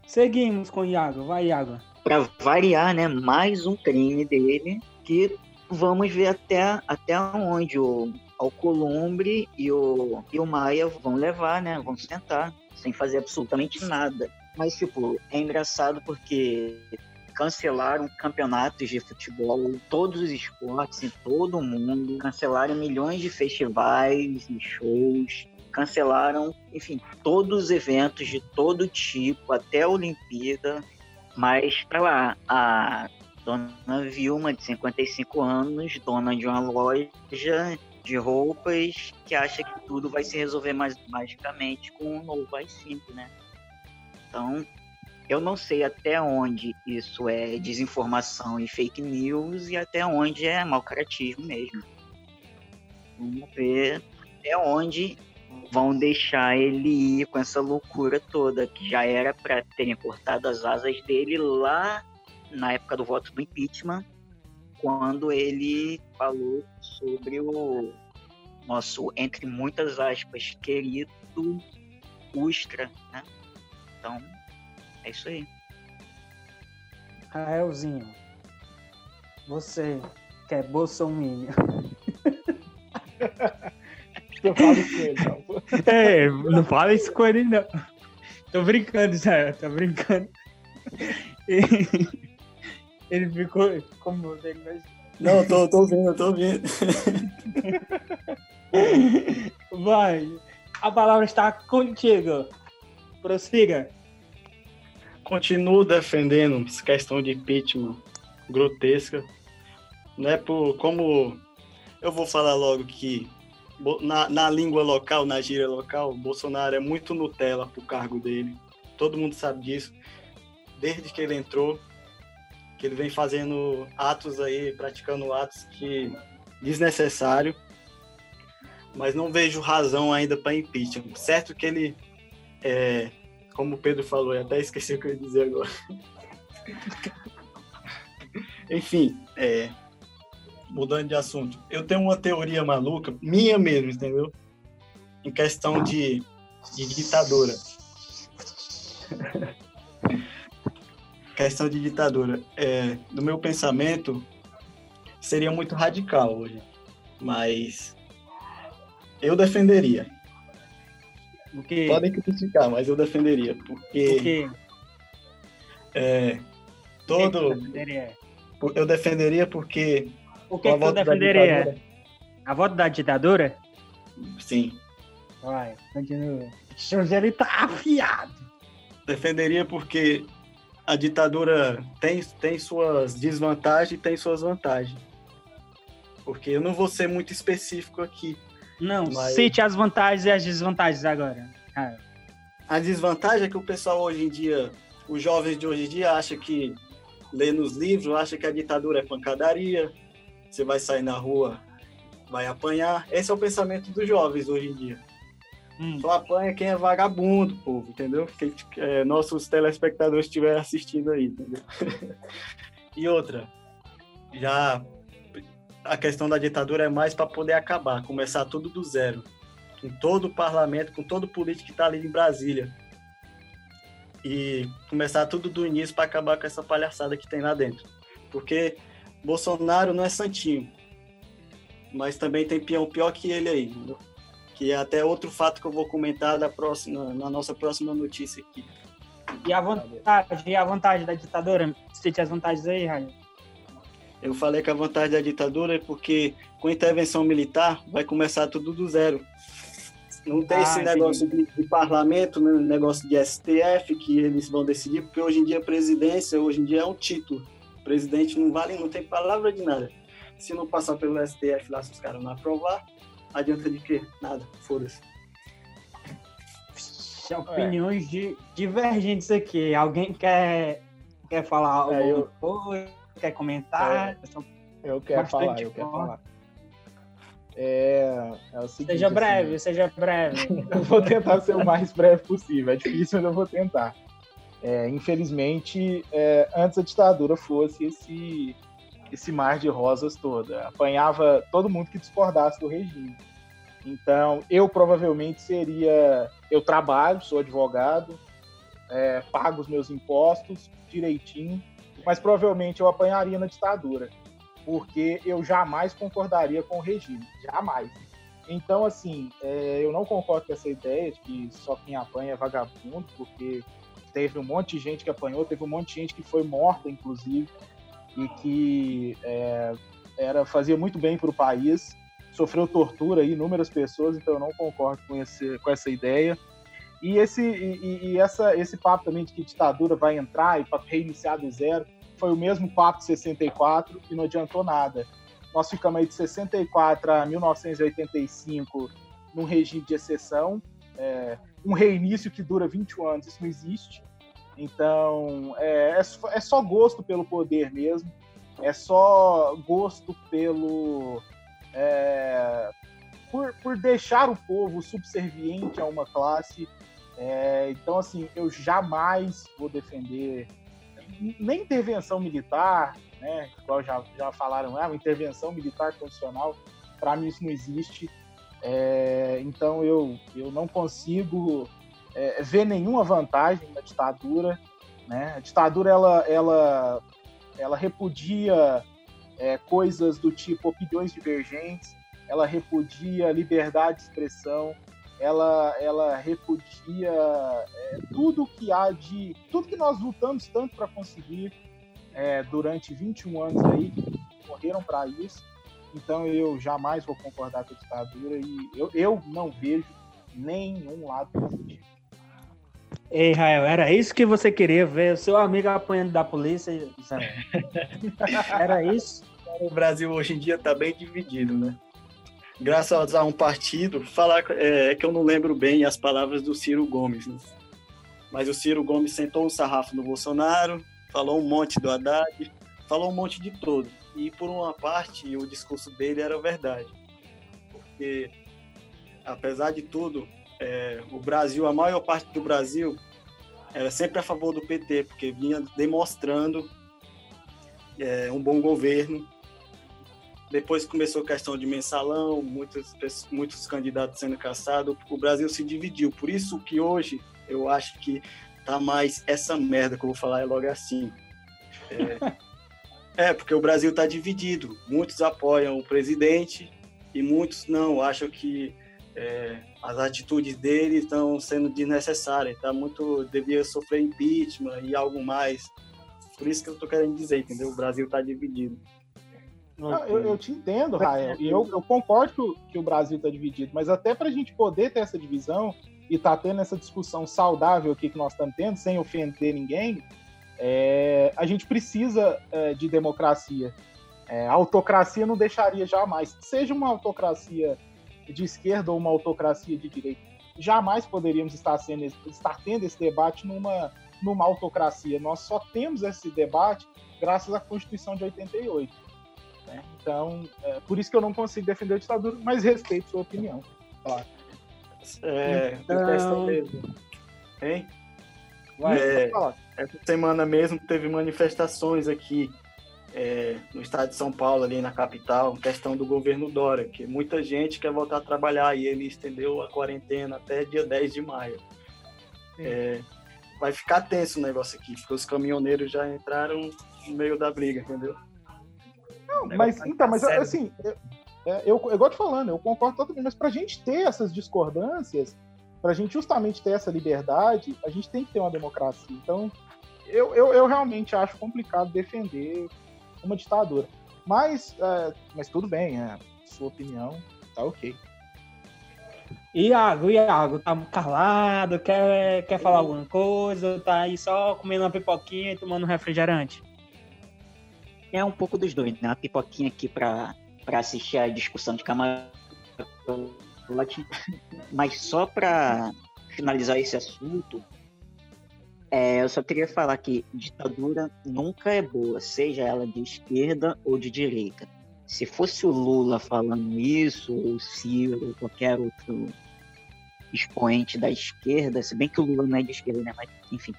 Seguimos com o Iago. Vai, Iago. Para variar, né, mais um crime dele que vamos ver até, até onde o Alcolumbre e o, e o Maia vão levar, né? Vão tentar, sem fazer absolutamente nada. Mas, tipo, é engraçado porque cancelaram campeonatos de futebol, todos os esportes em todo o mundo, cancelaram milhões de festivais e shows, cancelaram, enfim, todos os eventos de todo tipo, até a Olimpíada. Mas, para lá, a dona Vilma, de 55 anos, dona de uma loja de roupas, que acha que tudo vai se resolver mais magicamente com o novo i5, né? Então, eu não sei até onde isso é desinformação e fake news e até onde é mau caratismo mesmo. Vamos ver até onde vão deixar ele ir com essa loucura toda, que já era para terem cortado as asas dele lá na época do voto do impeachment, quando ele falou sobre o nosso, entre muitas aspas, querido Ustra, né? Então, é isso aí. Raelzinho, você que é bolsominion. não fala isso com ele, não. É, não fala isso com ele, não. Tô brincando, Zé, tô brincando. Ele ficou como ele mas... Não, tô, tô vendo, tô vendo. Vai, a palavra está contigo. Prossiga continuo defendendo essa questão de impeachment grotesca, né? Por como eu vou falar logo que na, na língua local, na gíria local, Bolsonaro é muito Nutella pro cargo dele. Todo mundo sabe disso. Desde que ele entrou, que ele vem fazendo atos aí, praticando atos que desnecessário, mas não vejo razão ainda para impeachment. Certo que ele é, como o Pedro falou, eu até esqueci o que eu ia dizer agora. Enfim, é, mudando de assunto, eu tenho uma teoria maluca, minha mesmo, entendeu? Em questão de, de ditadura. questão de ditadura. É, do meu pensamento, seria muito radical hoje, mas eu defenderia. Porque... Podem criticar, mas eu defenderia. Porque. Por quê? É, todo. defenderia? Eu defenderia porque. O que, que tu defenderia? A voto da ditadura? Sim. Vai, continua. O ele tá afiado. Defenderia porque a ditadura tem, tem suas desvantagens e tem suas vantagens. Porque eu não vou ser muito específico aqui. Não, Mas... cite as vantagens e as desvantagens agora. A desvantagem é que o pessoal hoje em dia, os jovens de hoje em dia, acha que lê nos livros, acha que a ditadura é pancadaria, você vai sair na rua, vai apanhar. Esse é o pensamento dos jovens hoje em dia. Hum. Só apanha quem é vagabundo, povo, entendeu? Quem é, nossos telespectadores estiverem assistindo aí, entendeu? e outra, já a questão da ditadura é mais para poder acabar, começar tudo do zero. Com todo o parlamento, com todo o político que está ali em Brasília. E começar tudo do início para acabar com essa palhaçada que tem lá dentro. Porque Bolsonaro não é santinho. Mas também tem peão pior que ele aí, entendeu? Que é até outro fato que eu vou comentar da próxima, na nossa próxima notícia aqui. E a vantagem, e a vantagem da ditadura? Cite as vantagens aí, Raio. Eu falei que a vantagem da ditadura é porque com a intervenção militar vai começar tudo do zero. Não tem ah, esse negócio de, de, parlamento, né, negócio de STF que eles vão decidir, porque hoje em dia a presidência, hoje em dia é um título. Presidente não vale, não tem palavra de nada. Se não passar pelo STF lá, se os caras não aprovar, adianta de quê? Nada, foda-se. Opiniões é. de, divergentes aqui. Alguém quer, quer falar algo? É, eu quer comentar? É, eu quero falar, eu quero falar. É, é o seguinte, seja breve, assim, seja breve. eu vou tentar ser o mais breve possível. É difícil, mas eu vou tentar. É, infelizmente, é, antes a ditadura fosse esse, esse mar de rosas toda. Apanhava todo mundo que discordasse do regime. Então, eu provavelmente seria. Eu trabalho, sou advogado, é, pago os meus impostos direitinho, mas provavelmente eu apanharia na ditadura, porque eu jamais concordaria com o regime, jamais. Então, assim, é, eu não concordo com essa ideia de que só quem apanha é vagabundo, porque teve um monte de gente que apanhou, teve um monte de gente que foi morta, inclusive, e que é, era fazia muito bem para o país, sofreu tortura aí, inúmeras pessoas, então eu não concordo com, esse, com essa ideia. E esse, e, e, essa, esse papo também de que ditadura vai entrar e para reiniciar do zero, foi o mesmo papo de 64 e não adiantou nada. Nós ficamos aí de 64 a 1985 num regime de exceção, é, um reinício que dura 21 anos, isso não existe. Então, é, é, é só gosto pelo poder mesmo, é só gosto pelo. É, por, por deixar o povo subserviente a uma classe é, então, assim, eu jamais vou defender nem intervenção militar, né? Igual já, já falaram, ah, intervenção militar condicional, para mim isso não existe. É, então, eu, eu não consigo é, ver nenhuma vantagem na ditadura. Né? A ditadura, ela, ela, ela repudia é, coisas do tipo opiniões divergentes, ela repudia liberdade de expressão, ela, ela repudia é, tudo que há de. tudo que nós lutamos tanto para conseguir é, durante 21 anos aí, que morreram para isso. Então eu jamais vou concordar com a ditadura e eu, eu não vejo nenhum lado positivo. Ei, Rael, era isso que você queria ver? O seu amigo apanhando da polícia? Era isso? O Brasil hoje em dia está bem dividido, né? graças a um partido, falar é, que eu não lembro bem as palavras do Ciro Gomes, né? mas o Ciro Gomes sentou um sarrafo no Bolsonaro, falou um monte do Haddad, falou um monte de todo. E por uma parte, o discurso dele era verdade. Porque, apesar de tudo, é, o Brasil, a maior parte do Brasil, era sempre a favor do PT, porque vinha demonstrando é, um bom governo depois começou a questão de mensalão, muitos, muitos candidatos sendo caçados, o Brasil se dividiu. Por isso que hoje eu acho que tá mais essa merda que eu vou falar é logo assim. É, é porque o Brasil está dividido. Muitos apoiam o presidente e muitos não. Acham que é, as atitudes dele estão sendo desnecessárias. Tá muito devia sofrer impeachment e algo mais. Por isso que eu estou querendo dizer, entendeu? O Brasil está dividido. Não, eu, eu, te entendo, Rael, eu, eu concordo que o, que o Brasil está dividido, mas até para a gente poder ter essa divisão e tá tendo essa discussão saudável aqui que nós estamos tendo, sem ofender ninguém, é, a gente precisa é, de democracia. É, a autocracia não deixaria jamais, seja uma autocracia de esquerda ou uma autocracia de direita. jamais poderíamos estar, sendo, estar tendo esse debate numa, numa autocracia. Nós só temos esse debate graças à Constituição de 88. Né? Então, é, por isso que eu não consigo defender a ditadura, mas respeito sua opinião. Claro. É, então... mesmo. Hein? Vai, é, essa semana mesmo teve manifestações aqui é, no estado de São Paulo, ali na capital, questão do governo Dória, que muita gente quer voltar a trabalhar e ele estendeu a quarentena até dia 10 de maio. É, vai ficar tenso o negócio aqui, porque os caminhoneiros já entraram no meio da briga, entendeu? Não, mas então, mas sério. assim, eu, é, eu, eu gosto falando, eu concordo totalmente, mas para a gente ter essas discordâncias, para a gente justamente ter essa liberdade, a gente tem que ter uma democracia. Então, eu, eu, eu realmente acho complicado defender uma ditadura. Mas, é, mas tudo bem, é, sua opinião tá ok. Iago, Iago, tá calado, quer, quer falar alguma coisa, tá aí só comendo uma pipoquinha e tomando um refrigerante? É um pouco dos dois, né? Uma pipoquinha aqui pra, pra assistir a discussão de Mas só pra finalizar esse assunto, é, eu só queria falar que ditadura nunca é boa, seja ela de esquerda ou de direita. Se fosse o Lula falando isso, ou o Ciro, ou qualquer outro expoente da esquerda, se bem que o Lula não é de esquerda, né? Mas, enfim.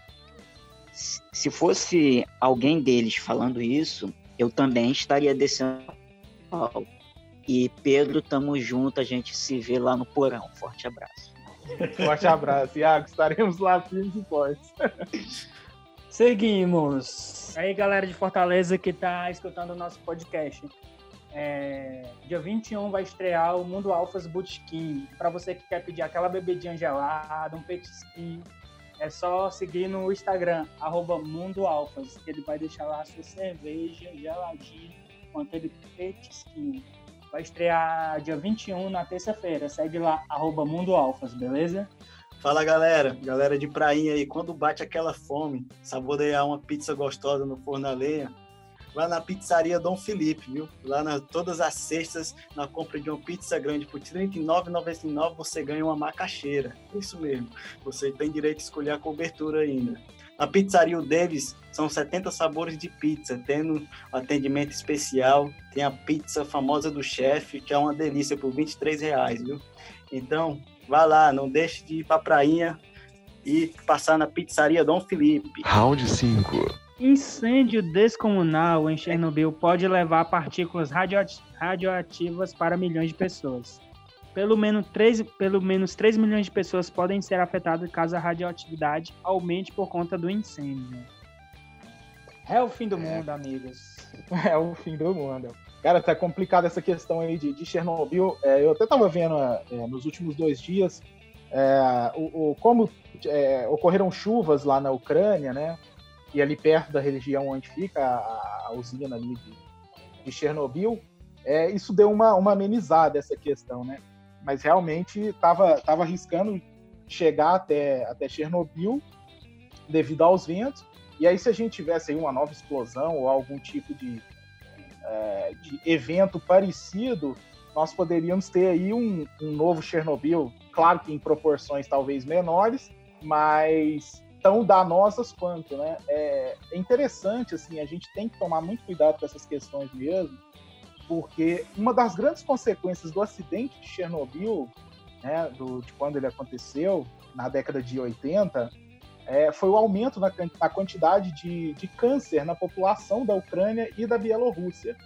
Se fosse alguém deles falando isso, eu também estaria descendo pau. E Pedro, tamo junto, a gente se vê lá no porão. Forte abraço. Forte abraço, Iago. Estaremos lá firmes e fortes. Seguimos. Aí, galera de Fortaleza que tá escutando o nosso podcast. É, dia 21 vai estrear o Mundo Alphas Bootkin. Para você que quer pedir aquela bebidinha gelada, um petisquinho, é só seguir no Instagram, arroba Mundo Alphas, que ele vai deixar lá a sua cerveja geladinha com aquele petisquinho. Vai estrear dia 21, na terça-feira. Segue lá, arroba Mundo Alfas, beleza? Fala galera, galera de prainha aí, quando bate aquela fome, saborear uma pizza gostosa no forno a lenha, lá na pizzaria Dom Felipe, viu? Lá na, todas as sextas, na compra de uma pizza grande por R$ 39,99 você ganha uma macaxeira. Isso mesmo, você tem direito a escolher a cobertura ainda. Na pizzaria o Davis são 70 sabores de pizza, tendo atendimento especial. Tem a pizza famosa do chefe, que é uma delícia por 23 reais, viu? Então, vá lá, não deixe de ir pra prainha e passar na pizzaria Dom Felipe. Round 5. Incêndio descomunal em Chernobyl pode levar partículas radioativas para milhões de pessoas. Pelo menos, 3, pelo menos 3 milhões de pessoas podem ser afetadas caso a radioatividade aumente por conta do incêndio. É o fim do mundo, amigos. É o fim do mundo. Cara, tá complicada essa questão aí de, de Chernobyl. É, eu até tava vendo é, nos últimos dois dias é, o, o, como é, ocorreram chuvas lá na Ucrânia, né? E ali perto da região onde fica a, a usina ali de, de Chernobyl. É, isso deu uma, uma amenizada essa questão, né? mas realmente estava tava arriscando chegar até, até Chernobyl devido aos ventos. E aí, se a gente tivesse aí uma nova explosão ou algum tipo de, é, de evento parecido, nós poderíamos ter aí um, um novo Chernobyl, claro que em proporções talvez menores, mas tão danosas quanto, né? É, é interessante, assim, a gente tem que tomar muito cuidado com essas questões mesmo, porque uma das grandes consequências do acidente de Chernobyl, né, do, de quando ele aconteceu, na década de 80, é, foi o aumento na, na quantidade de, de, câncer na população da Ucrânia e da Bielorrússia.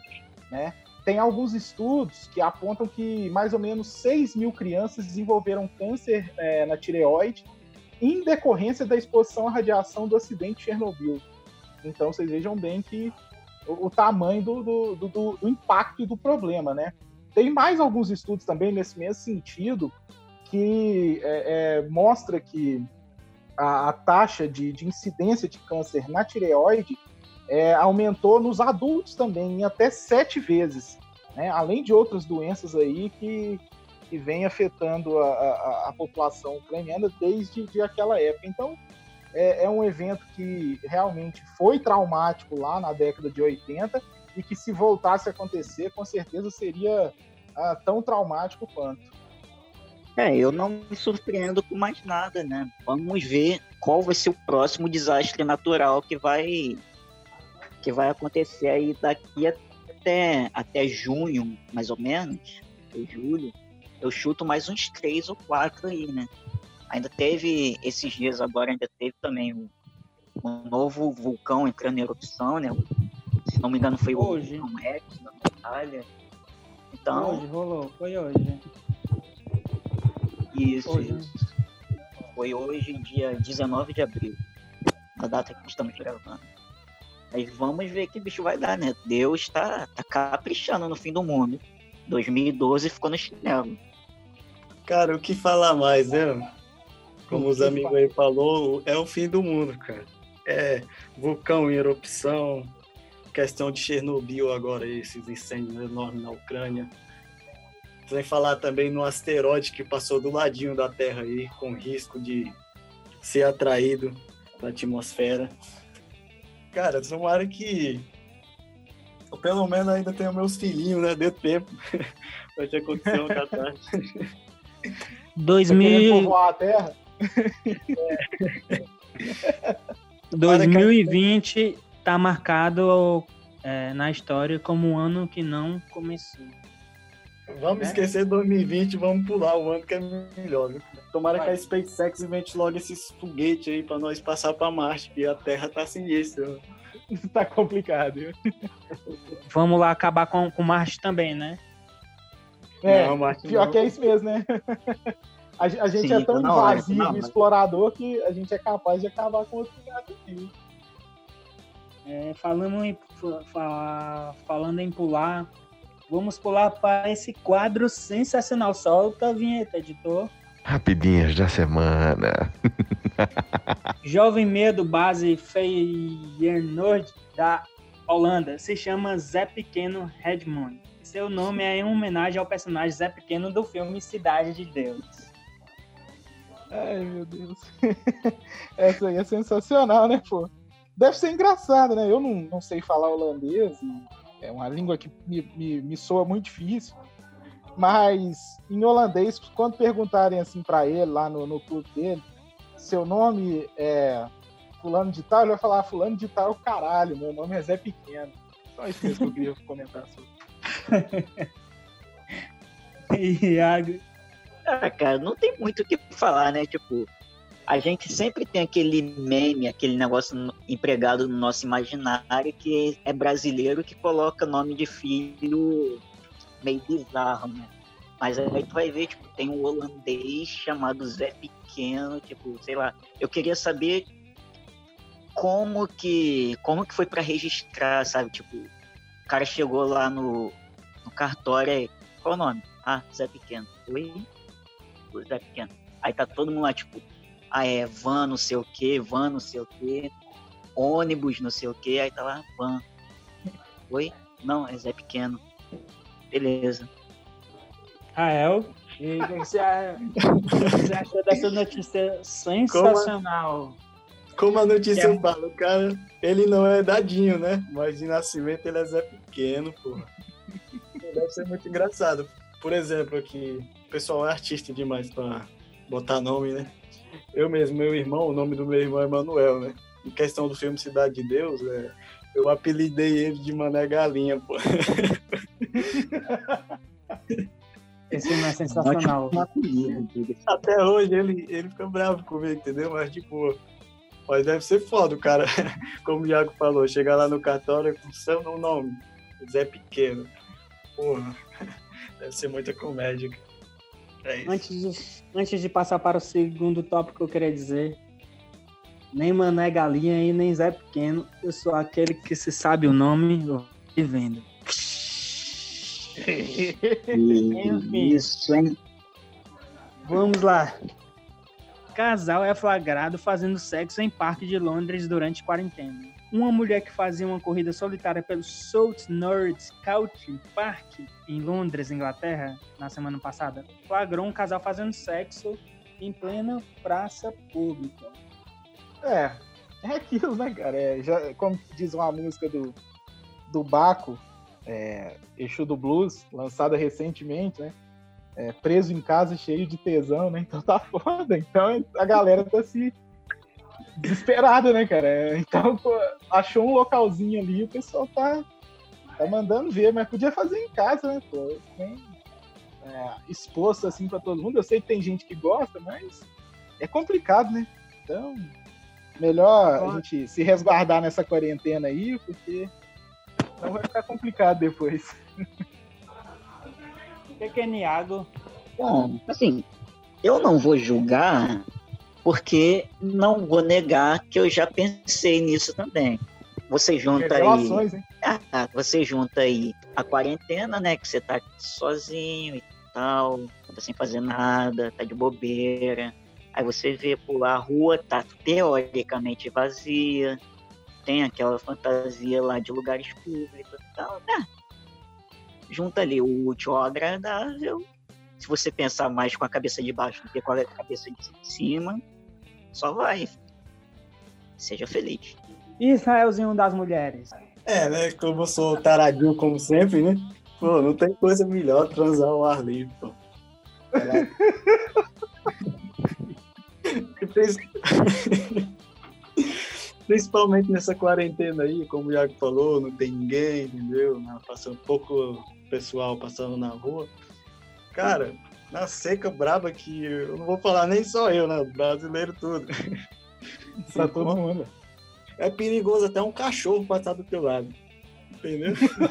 Né? Tem alguns estudos que apontam que mais ou menos 6 mil crianças desenvolveram câncer é, na tireoide em decorrência da exposição à radiação do acidente de Chernobyl. Então, vocês vejam bem que o, o tamanho do, do, do, do, impacto e do problema, né? Tem mais alguns estudos também nesse mesmo sentido que é, é, mostra que a, a taxa de, de, incidência de câncer na tireoide é, aumentou nos adultos também em até sete vezes, né? além de outras doenças aí que, que vem afetando a, a, a população ucraniana desde de aquela época. Então, é, é um evento que realmente foi traumático lá na década de 80 e que se voltasse a acontecer, com certeza seria ah, tão traumático quanto. É, eu não me surpreendo com mais nada, né? Vamos ver qual vai ser o próximo desastre natural que vai que vai acontecer aí daqui até, até junho, mais ou menos, julho. Eu chuto mais uns três ou quatro aí, né? Ainda teve esses dias agora, ainda teve também um, um novo vulcão entrando em erupção, né? Se não me engano, foi hoje. o Rex na Itália. Então. Hoje rolou, foi hoje. Isso, Hoje. isso. Foi hoje, dia 19 de abril. A data que estamos gravando. Aí vamos ver que bicho vai dar, né? Deus tá, tá caprichando no fim do mundo. 2012 ficou no chinelo. Cara, o que falar mais, né? Como os amigos aí falou, é o fim do mundo, cara. É vulcão em erupção, questão de Chernobyl agora, esses incêndios enormes na Ucrânia. Sem falar também no asteroide que passou do ladinho da Terra aí, com risco de ser atraído da atmosfera. Cara, tomara que pelo menos ainda tenho meus filhinhos, né? Deu tempo pra te acontecer uma catástrofe. Tá querendo 2000, povoar a Terra? 2020 tá marcado é, na história como um ano que não começou. Vamos É. esquecer 2020, vamos pular o ano que é melhor, viu? Tomara Vai. que a SpaceX invente logo esses foguetes aí pra nós passar pra Marte, porque a Terra tá sinistra. tá complicado, viu? Vamos lá acabar com, com Marte também, né? É, Não, Marte pior não. que é isso mesmo, né? A, a gente Sim, é tão tá hora, invasivo tá e hora. explorador que a gente é capaz de acabar com outro lugar aqui. É, falando em, fa- fa- falando em pular, vamos pular para esse quadro sensacional. Solta a vinheta, editor. Rapidinhas da semana. Jovem meia do base Feyenoord da Holanda se chama Zé Pequeno Redmond. Seu nome é em homenagem ao personagem Zé Pequeno do filme Cidade de Deus. Ai, meu Deus. Essa aí é sensacional, né, pô? Deve ser engraçado, né? Eu não, não sei falar holandês, e é uma língua que me, me, me soa muito difícil. Mas em holandês, quando perguntarem assim pra ele, lá no, no clube dele, seu nome é fulano de tal, ele vai falar, "Ah, fulano de tal é o caralho, meu nome é Zé Pequeno. Só isso mesmo que eu queria comentar sobre. Iago, Ah, cara, não tem muito o que falar, né? Tipo, a gente sempre tem aquele meme, aquele negócio empregado no nosso imaginário que é brasileiro que coloca nome de filho meio bizarro, né? Mas aí tu vai ver, tipo, tem um holandês chamado Zé Pequeno, tipo, sei lá. Eu queria saber como que como que foi pra registrar, sabe? Tipo, o cara chegou lá no, no cartório aí, qual o nome? Ah, Zé Pequeno. Oi? Zé Pequeno. Aí tá todo mundo lá, tipo, ah, é van não sei o que, van não sei o que, ônibus não sei o que, aí tá lá, van. Oi? Não, é Zé Pequeno. Beleza. Rael, e o que você, a- o que você achou dessa notícia sensacional? Como a notícia É. fala, o cara, ele não é dadinho, né? Mas de nascimento ele é Zé Pequeno, pô. Deve ser muito engraçado. Por exemplo, aqui, o pessoal é artista demais pra botar nome, né? Eu mesmo, meu irmão, o nome do meu irmão é Manuel, né? Em questão do filme Cidade de Deus, né? eu apelidei ele de Mané Galinha, pô. Esse filme é sensacional. Até hoje ele, ele fica bravo comigo, entendeu? Mas, tipo, mas deve ser foda o cara, como o Iago falou, chegar lá no cartório com seu nome, Zé Pequeno. Porra, deve ser muita comédia. É. Antes de, antes de passar para o segundo tópico, eu queria dizer: nem Mané Galinha e nem Zé Pequeno, eu sou aquele que se sabe o nome, eu vou vendo. Isso, hein? Vamos lá. Casal é flagrado fazendo sexo em parque de Londres durante quarentena. Uma mulher que fazia uma corrida solitária pelo South North Country Park em Londres, Inglaterra, na semana passada, flagrou um casal fazendo sexo em plena praça pública. É, é aquilo, né, cara? É, já, como diz uma música do, do Baco, é, Exu do Blues, lançada recentemente, né? é, preso em casa, cheio de tesão, né? Então tá foda. Então a galera tá se desesperada, né, cara? É, então pô, achou um localzinho ali, o pessoal tá, tá mandando ver, mas podia fazer em casa, né, pô? É, exposto assim para todo mundo. Eu sei que tem gente que gosta, mas é complicado, né? Então, melhor a gente se resguardar nessa quarentena aí, porque não vai ficar complicado depois. Pequeniago. Bom, assim, eu não vou julgar, porque não vou negar que eu já pensei nisso também. Você junta aí. Ah, você junta aí a quarentena, né? Que você tá sozinho e tal, tá sem fazer nada, tá de bobeira. Aí você vê, pô, a rua tá teoricamente vazia, tem aquela fantasia lá de lugares públicos e tal, né? Junta ali o útil ao agradável. Se você pensar mais com a cabeça de baixo do que com a cabeça de cima, só vai. Seja feliz. Israelzinho das mulheres. É, né? Como eu sou taradinho como sempre, né? Pô, não tem coisa melhor transar ao ar livre, pô. Principalmente nessa quarentena aí, como o Iago falou, não tem ninguém, entendeu? Passando pouco pessoal passando na rua. Cara, na seca braba que eu não vou falar nem só eu, né? Brasileiro tudo. pra todo mundo. É perigoso até um cachorro passar do teu lado. Entendeu?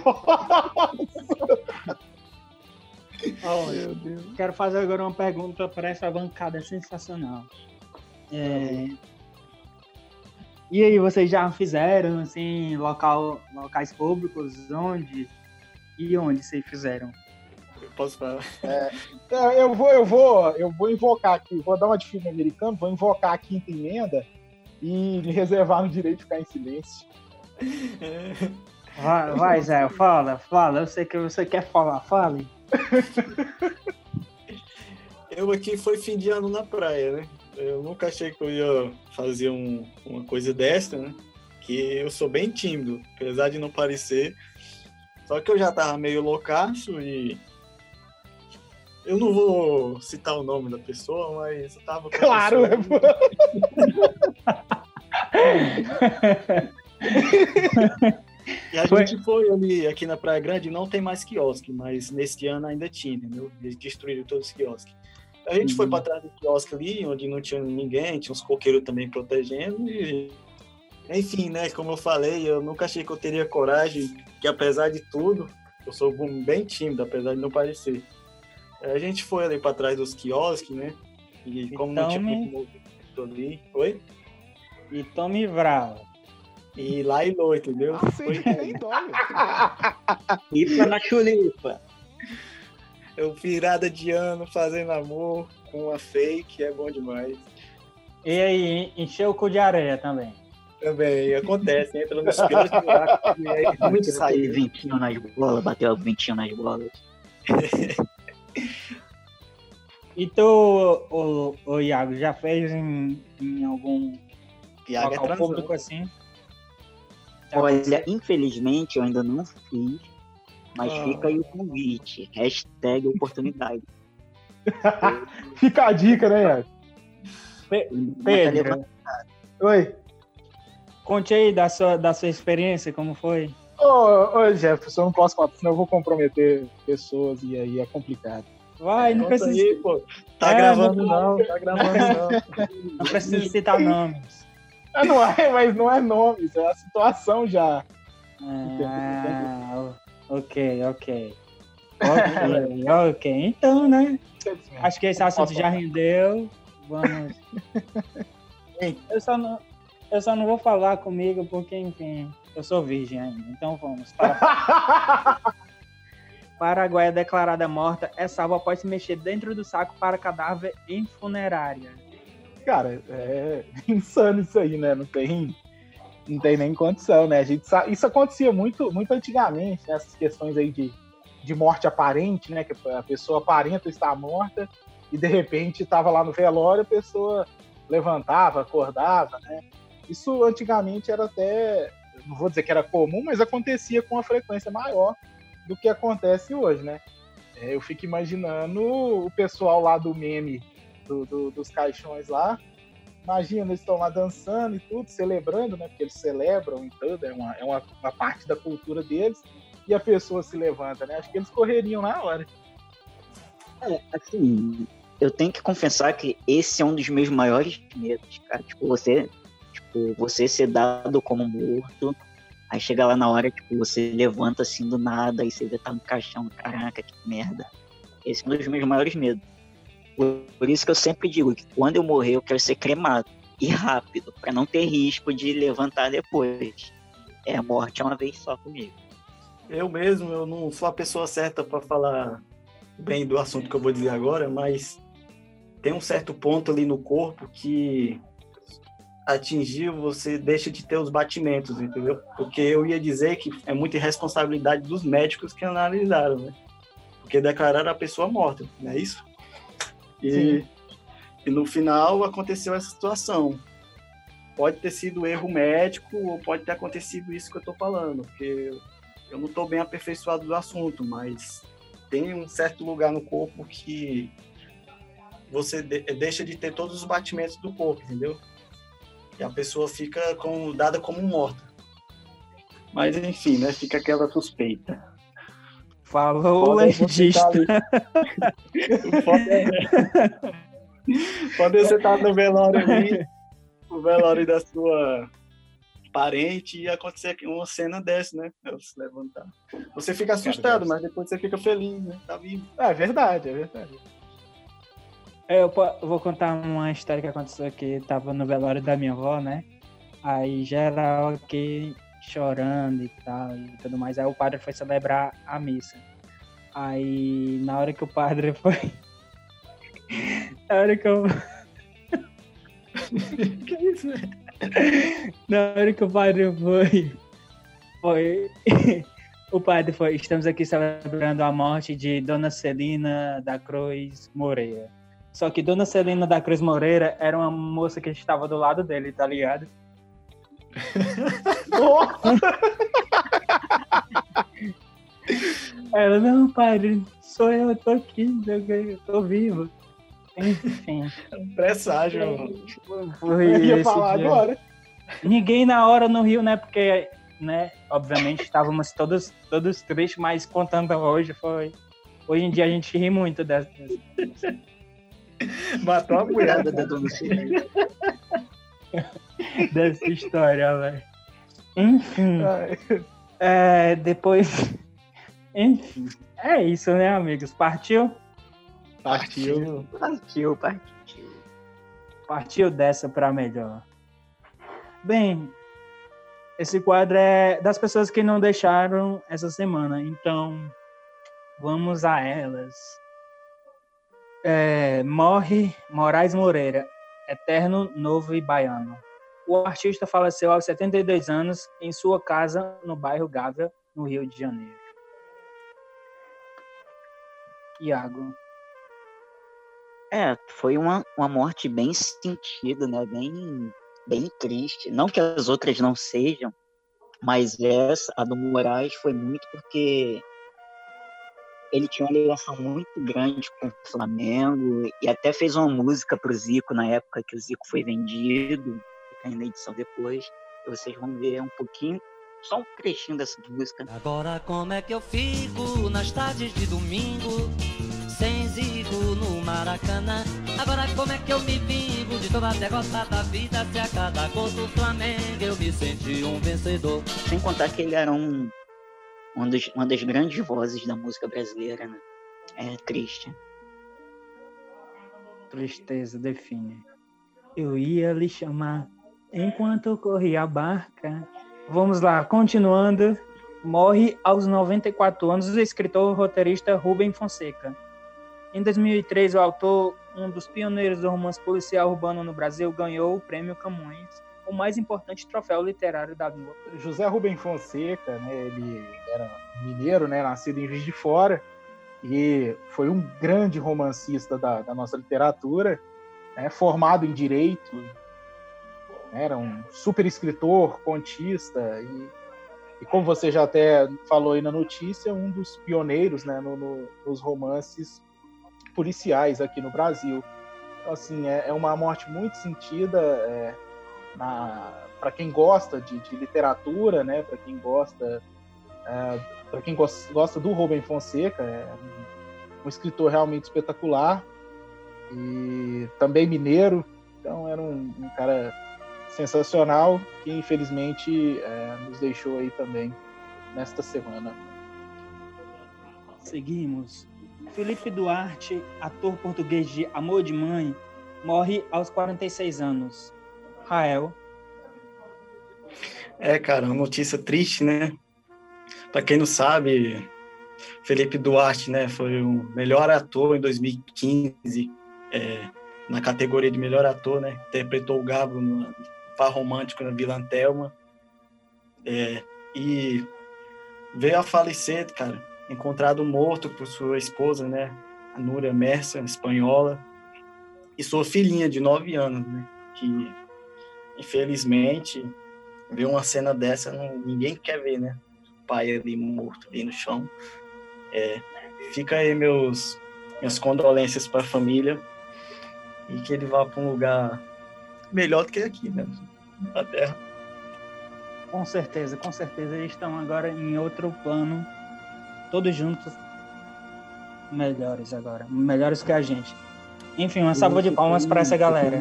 oh, meu Deus. Quero fazer agora uma pergunta para essa bancada sensacional. É... E aí, vocês já fizeram, assim, local, locais públicos? Onde? E onde vocês fizeram? Eu posso falar? É, eu, vou, eu, vou, eu vou invocar aqui, vou dar uma de filme americano, vou invocar a quinta emenda e me reservar no direito de ficar em silêncio. Vai, vai Zé, fala, fala. Eu sei que você quer falar, fale. Eu aqui foi fim de ano na praia, né? Eu nunca achei que eu ia fazer um, uma coisa dessa, né? Que eu sou bem tímido, apesar de não parecer. Só que eu já tava meio loucaço e. Eu não vou citar o nome da pessoa, mas eu tava. claro! e a foi. gente foi ali, aqui na Praia Grande, não tem mais quiosque, mas neste ano ainda tinha, entendeu? Eles destruíram todos os quiosques. A gente uhum. foi para trás do quiosque ali, onde não tinha ninguém, tinha uns coqueiros também protegendo e enfim, né, como eu falei, eu nunca achei que eu teria coragem, que apesar de tudo, eu sou bem tímido, apesar de não parecer. A gente foi ali para trás dos quiosques, né? E como não tinha muito ali. Oi? E tome bravo. E lá e lô, entendeu? Ah, sim, nem dói. Ipa na chulipa eu virada de ano fazendo amor com uma fake, é bom demais. E aí, encheu o cu de areia também. Também, acontece, entra nos piores buracos. E aí, Muito sair ventinho nas bolas, bateu ventinho nas bolas. E tu, o, o Iago, já fez em, em algum Iago é público assim? Já Olha, infelizmente eu ainda não fiz, mas ah. fica aí o convite. Hashtag oportunidade. fica a dica, né, Iago? Pedro. Oi. Conte aí da sua, da sua experiência, como foi? Ô, ô Jefferson, eu não posso contar, senão eu vou comprometer pessoas e aí é complicado. Vai, não precisa. Aí, pô. Tá é, gravando não, não, tá gravando não. Não precisa citar nomes. É, não é, mas não é nomes, é a situação já. Ah, Ok, ok. Ok, ok. Então, né? Acho que esse assunto já rendeu. Vamos. Eu só não, eu só não vou falar comigo porque, enfim, eu sou virgem ainda. Então vamos. Para... Paraguai é declarada morta, é salva após se mexer dentro do saco para cadáver em funerária. Cara, é insano isso aí, né? Não tem não tem nem condição, né? A gente sabe, isso acontecia muito, muito antigamente, né? essas questões aí de, de morte aparente, né? Que a pessoa aparenta estar morta e de repente estava lá no velório, a pessoa levantava, acordava, né? Isso antigamente era até, não vou dizer que era comum, mas acontecia com uma frequência maior do que acontece hoje, né? É, eu fico imaginando o pessoal lá do meme do, do, dos caixões lá. Imagina, eles estão lá dançando e tudo, celebrando, né? Porque eles celebram e tudo, é uma, é uma, uma parte da cultura deles. E a pessoa se levanta, né? Acho que eles correriam na hora. É, assim, eu tenho que confessar que esse é um dos meus maiores medos, cara. Tipo, você, tipo, você ser dado como morto, aí chega lá na hora, tipo, você levanta assim do nada, e você vê tá no caixão, caraca, que merda. Esse é um dos meus maiores medos. Por, por isso que eu sempre digo que quando eu morrer, eu quero ser cremado. E rápido, para não ter risco de levantar depois. É, a morte é uma vez só comigo. Eu mesmo, eu não sou a pessoa certa para falar bem do assunto que eu vou dizer agora, mas tem um certo ponto ali no corpo que atingir você deixa de ter os batimentos, entendeu? Porque eu ia dizer que é muita irresponsabilidade dos médicos que analisaram, né? Porque declararam a pessoa morta, não é isso? E, e no final aconteceu essa situação. Pode ter sido erro médico ou pode ter acontecido isso que eu estou falando, porque eu não estou bem aperfeiçoado do assunto, mas tem um certo lugar no corpo que você de, deixa de ter todos os batimentos do corpo, entendeu? E a pessoa fica com, dada como morta. Mas enfim, né? Fica aquela suspeita. Falou o legista. Pode você estar no velório ali, o velório da sua parente e acontecer uma cena dessa, né? Ela se levantar. Você fica assustado, mas depois você fica feliz, né? Tá vivo. É verdade, é verdade. É, eu vou contar uma história que aconteceu aqui. Tava no velório da minha avó, né? Aí geral aqui chorando e tal e tudo mais. Aí o padre foi celebrar a missa. Aí na hora que o padre foi. na hora que eu. que isso, velho? Na hora que o padre foi. Foi. o padre foi. Estamos aqui celebrando a morte de Dona Celina da Cruz Moreira. Só que Dona Celina da Cruz Moreira era uma moça que estava do lado dele, tá ligado? Ela, não, padre, sou eu, eu tô aqui, eu tô vivo. Enfim. Presságio. Eu ia falar dia. agora. Ninguém na hora no Rio, né? Porque, né, obviamente estávamos todos, todos tristes, mas contando hoje foi. Hoje em dia a gente ri muito dessa. Matou a mulher da dona Dessa história, velho. Enfim. É, depois. Enfim. É isso, né, amigos? Partiu? Partiu. Partiu, partiu. Partiu dessa para melhor. Bem, esse quadro é das pessoas que não deixaram essa semana, então vamos a elas. É, morre Moraes Moreira, eterno novo e baiano. O artista faleceu aos 72 anos em sua casa no bairro Gávea, no Rio de Janeiro. Iago. É, foi uma, uma morte bem sentida, né? Bem, bem triste. Não que as outras não sejam, mas essa, a do Moraes, foi muito porque ele tinha uma ligação muito grande com o Flamengo e até fez uma música pro Zico na época que o Zico foi vendido, fica aí na edição depois. Vocês vão ver um pouquinho, só um trechinho dessa música. Agora como é que eu fico nas tardes de domingo? sem zigo no Maracanã. Agora como é que eu me vingo de toda a derrota da vida se a cada gol do Flamengo eu me senti um vencedor. Sem contar que ele era um, um dos, uma das grandes vozes da música brasileira, né? É triste. Tristeza define. Eu ia lhe chamar enquanto corria a barca. Vamos lá, continuando. Morre aos 94 anos o escritor roteirista Rubem Fonseca. Em 2003, o autor, um dos pioneiros do romance policial urbano no Brasil, ganhou o Prêmio Camões, o mais importante troféu literário da língua. José Rubem Fonseca, né, ele era mineiro, né, nascido em Juiz de Fora, e foi um grande romancista da, da nossa literatura, né, formado em Direito, era um super escritor, contista, e e como você já até falou aí na notícia, um dos pioneiros né, no, no, nos romances policiais aqui no Brasil. Então, assim, é, é uma morte muito sentida é, para quem gosta de, de literatura, né, para quem gosta é, para quem gosta do Rubem Fonseca, é um, um escritor realmente espetacular e também mineiro, então era um, um cara sensacional que infelizmente é, nos deixou aí também nesta semana. Seguimos. Felipe Duarte, ator português de Amor de Mãe, morre aos 46 anos. Rael. É, cara, uma notícia triste, né? Para quem não sabe, Felipe Duarte, né, foi o melhor ator em 2015, é, na categoria de melhor ator, né? Interpretou o Gabo no par romântico na Vila Antelma. É, e veio a falecer, cara, encontrado morto por sua esposa, né? A Núria Mercer, espanhola, e sua filhinha de nove anos, né? Que, infelizmente, ver uma cena dessa, não, ninguém quer ver, né? O pai ali morto, ali no chão. É, fica aí meus, minhas condolências para a família e que ele vá para um lugar melhor do que aqui, né? Na Terra. Com certeza, com certeza. Eles estão agora em outro plano, todos juntos, melhores agora, melhores que a gente. Enfim, uma salva de palmas para essa galera.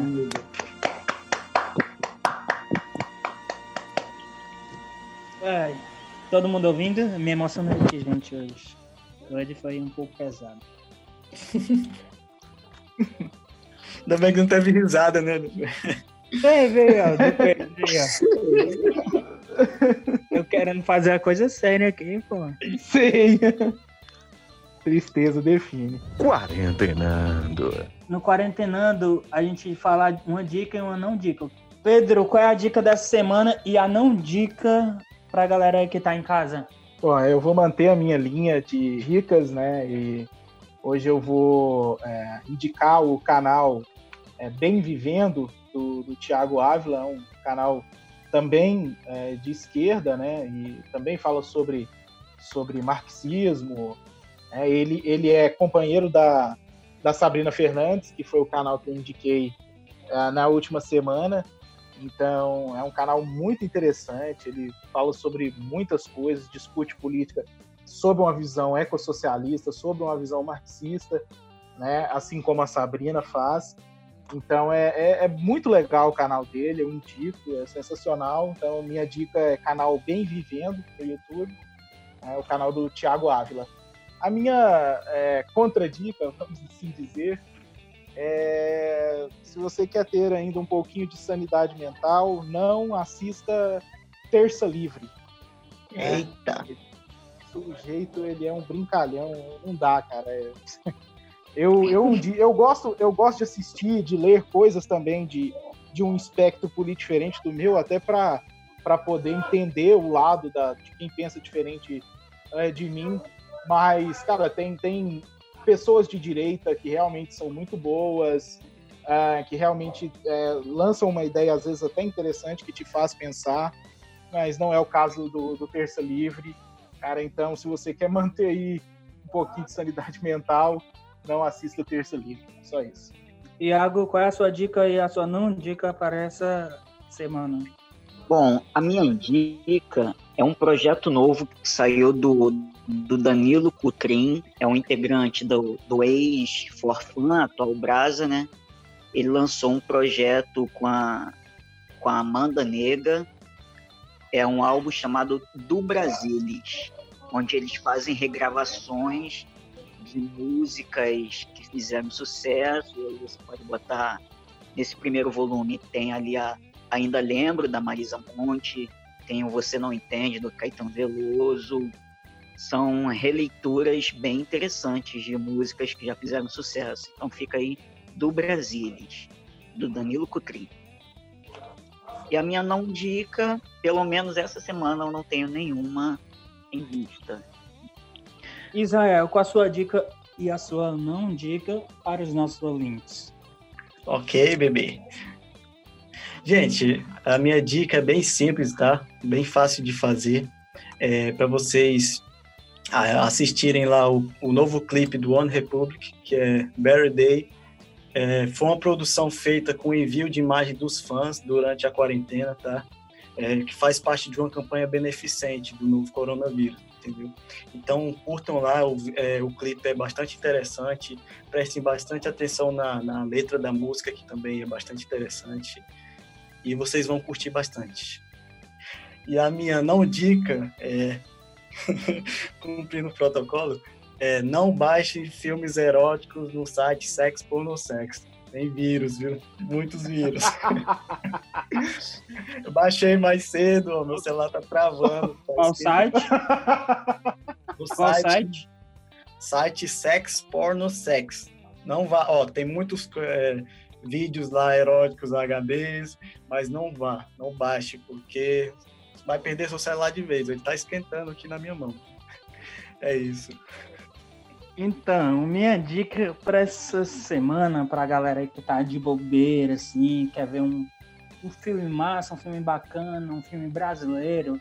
Ai, todo mundo ouvindo? Me emocionei aqui, gente, hoje. Hoje foi um pouco pesado. Ainda bem que não teve risada, né? Teve, ó. Eu querendo fazer a coisa séria aqui, pô. Sim. Tristeza define. Quarentenando. No Quarentenando, a gente fala uma dica e uma não dica. Pedro, qual é a dica dessa semana e a não dica pra galera que tá em casa? Bom, eu vou manter a minha linha de ricas, né? E hoje eu vou é, indicar o canal é, Bem Vivendo, do, do Tiago Ávila, um canal também é, de esquerda, né? E também fala sobre, sobre marxismo. É, ele, ele é companheiro da, da Sabrina Fernandes, que foi o canal que eu indiquei é, na última semana. Então, é um canal muito interessante. Ele fala sobre muitas coisas, discute política sob uma visão ecossocialista, sob uma visão marxista, né? assim como a Sabrina faz. Então é, é, é, muito legal o canal dele, eu indico, é sensacional. Então minha dica é canal Bem Vivendo no YouTube, é o canal do Tiago Ávila. A minha é, contradica, vamos assim dizer, é, se você quer ter ainda um pouquinho de sanidade mental, não assista Terça Livre. Eita! O sujeito, ele é um brincalhão, não dá, cara. É... Eu, eu, eu, gosto, eu gosto de assistir, de ler coisas também de, de um espectro político diferente do meu, até para poder entender o lado da, de quem pensa diferente é, de mim. Mas, cara, tem, tem pessoas de direita que realmente são muito boas, é, que realmente é, lançam uma ideia, às vezes até interessante, que te faz pensar, mas não é o caso do, do Terça Livre. Cara, então, se você quer manter aí um pouquinho de sanidade mental, não assista o Terça Livre. Só isso. Iago, qual é a sua dica e a sua não dica para essa semana? Bom, a minha dica é um projeto novo que saiu do, do Danilo Cutrim, é um integrante do, do ex-Forfan, atual Brasa, né? Ele lançou um projeto com a, com a Amanda Nega, é um álbum chamado Do Brasilis, onde eles fazem regravações de músicas que fizeram sucesso. Você pode botar nesse primeiro volume tem ali a Ainda Lembro da Marisa Monte, tem o Você Não Entende do Caetano Veloso. São releituras bem interessantes de músicas que já fizeram sucesso. Então fica aí do Brasilis, do Danilo Cutrim. E a minha não dica, pelo menos essa semana eu não tenho nenhuma em vista. Israel, com a sua dica e a sua não dica para os nossos ouvintes. Ok, bebê. Gente, a minha dica é bem simples, tá? Bem fácil de fazer. é, para vocês assistirem lá o, o, novo clipe do One Republic, que é Barry Day. É, foi uma produção feita com envio de imagem dos fãs durante a quarentena, tá? É, que faz parte de uma campanha beneficente do novo coronavírus, entendeu? Então, curtam lá, o, é, o clipe é bastante interessante, prestem bastante atenção na, na letra da música, que também é bastante interessante, e vocês vão curtir bastante. E a minha não dica é cumprindo o protocolo, é, não baixe filmes eróticos no site Sex Porno Sex. Tem vírus, viu? Muitos vírus. Eu baixei mais cedo, meu celular tá travando. Qual site? O Qual site? site? Site Sex Porno Sex. Não vá, ó, tem muitos é, vídeos lá eróticos HDs, mas não vá, não baixe, porque vai perder seu celular de vez. Ele tá esquentando aqui na minha mão. É isso. Então, minha dica para essa semana, pra galera aí que tá de bobeira, assim, quer ver um, um filme massa, um filme bacana, um filme brasileiro,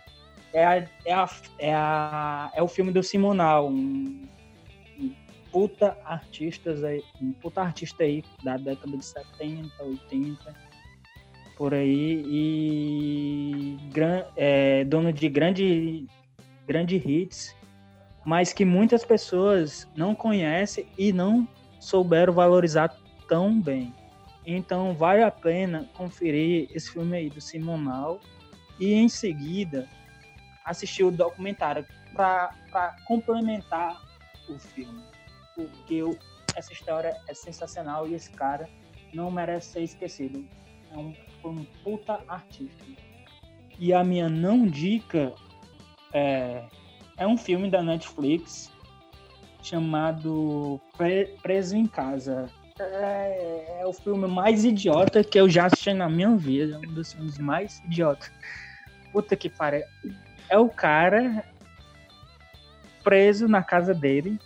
é, a, é, a, é, a, é o filme do Simonal, um, um puta artistas aí, um puta artista aí da década de 70, 80 por aí e gran, é, dono de grande, grande hits, mas que muitas pessoas não conhecem e não souberam valorizar tão bem. Então vale a pena conferir esse filme aí do Simonal e em seguida assistir o documentário para complementar o filme, porque essa história é sensacional e esse cara não merece ser esquecido. É um foi um puta artista. E a minha não dica é, é um filme da Netflix chamado Pre Preso em Casa. É, é, o filme mais idiota que eu já assisti na minha vida. Um dos filmes mais idiotas. Puta que pariu. É o cara preso na casa dele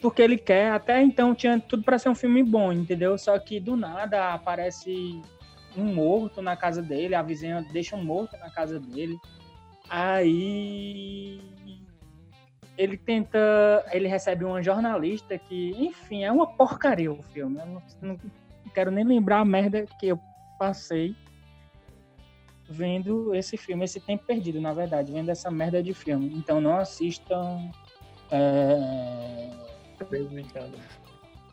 porque ele quer. Até então tinha tudo para ser um filme bom, entendeu? Só que do nada aparece um morto na casa dele, a vizinha deixa um morto na casa dele. Aí ele tenta, ele recebe uma jornalista que, enfim, é uma porcaria o filme. Eu não, não quero nem lembrar a merda que eu passei vendo esse filme, esse tempo perdido, na verdade, vendo essa merda de filme. Então não assistam é, Preso em casa.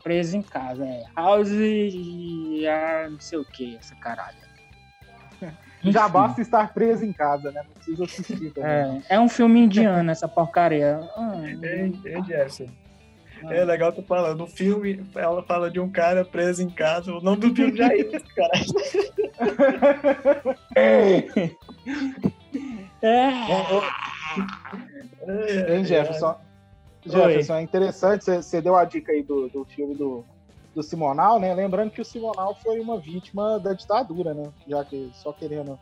Preso em casa, é. House e ah, não sei o que, essa caralho. Já basta estar preso em casa, né? Não precisa assistir também. É, é um filme indiano, essa porcaria. Ah, é, é, Jefferson. Ah. É legal tu falando. No filme, ela fala de um cara preso em casa. O nome do filme já é esse, cara. é. é. Hein, Jefferson? Jefferson, é interessante, você deu a dica aí do, do filme do, do Simonal, né? Lembrando que o Simonal foi uma vítima da ditadura, né? Já que só querendo,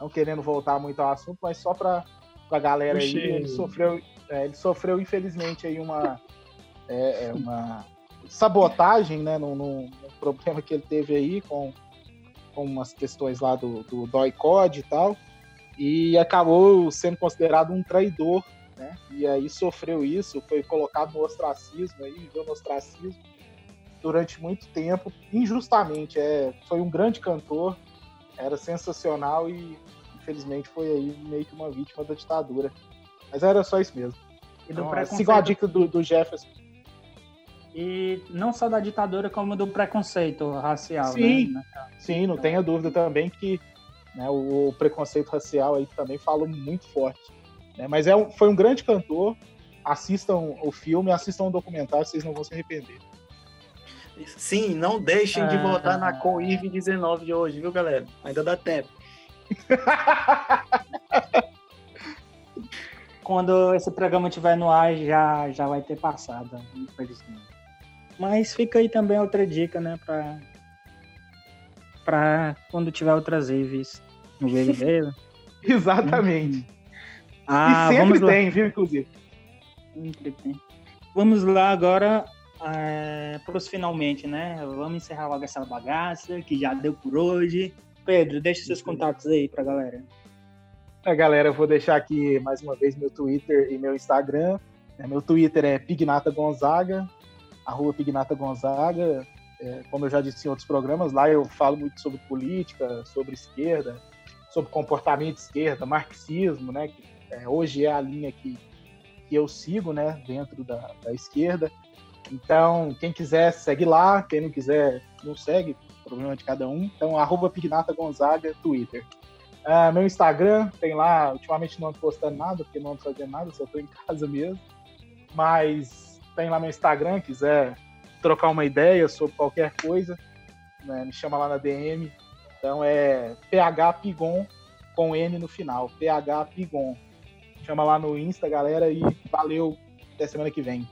não querendo voltar muito ao assunto, mas só para a galera aí, ele sofreu, é, ele sofreu infelizmente aí uma, é, é uma sabotagem, né? No, problema que ele teve aí com, com umas questões lá do, do DOI-COD e tal, e acabou sendo considerado um traidor né? E aí sofreu isso, foi colocado no ostracismo, aí viveu no ostracismo durante muito tempo, injustamente. É, foi um grande cantor, era sensacional e infelizmente foi aí meio que uma vítima da ditadura. Mas era só isso mesmo. E então, preconceito... Siga a dica do, do Jefferson. E não só da ditadura, como do preconceito racial. Sim, né? sim não tenha dúvida também que né, o, o preconceito racial aí também falou muito forte. Né? Mas é um, foi um grande cantor. Assistam o filme, assistam o documentário, vocês não vão se arrepender. Sim, não deixem de votar na COIV 19 de hoje, viu, galera? Ainda dá tempo. Quando esse programa estiver no ar, já, já vai ter passado, infelizmente. Mas fica aí também outra dica, né, pra, pra quando tiver outras IVs no BBB. Exatamente. Hum. Ah, e sempre tem, viu, inclusive. Sempre tem. Vamos lá agora é, para os finalmente, né? Vamos encerrar logo essa bagaça que já deu por hoje. Pedro, deixa seus contatos aí para a galera. É, galera, eu vou deixar aqui mais uma vez meu Twitter e meu Instagram. É, meu Twitter é Pignata Gonzaga, arroba Pignata Gonzaga. É, como eu já disse em outros programas, lá eu falo muito sobre política, sobre esquerda, sobre comportamento de esquerda, marxismo, né? Que é, hoje é a linha que, que eu sigo, né? Dentro da, da esquerda. Então, quem quiser, segue lá. Quem não quiser, não segue. Problema de cada um. Então, arroba Pignata Gonzaga, Twitter. Uh, meu Instagram, tem lá, ultimamente não ando postando nada, porque não ando fazendo nada, só tô em casa mesmo. Mas tem lá meu Instagram, quiser trocar uma ideia sobre qualquer coisa, né, me chama lá na DM. Então é PH Pigon com N no final, PH Pigon. Chama lá no Insta, galera, e valeu, até semana que vem.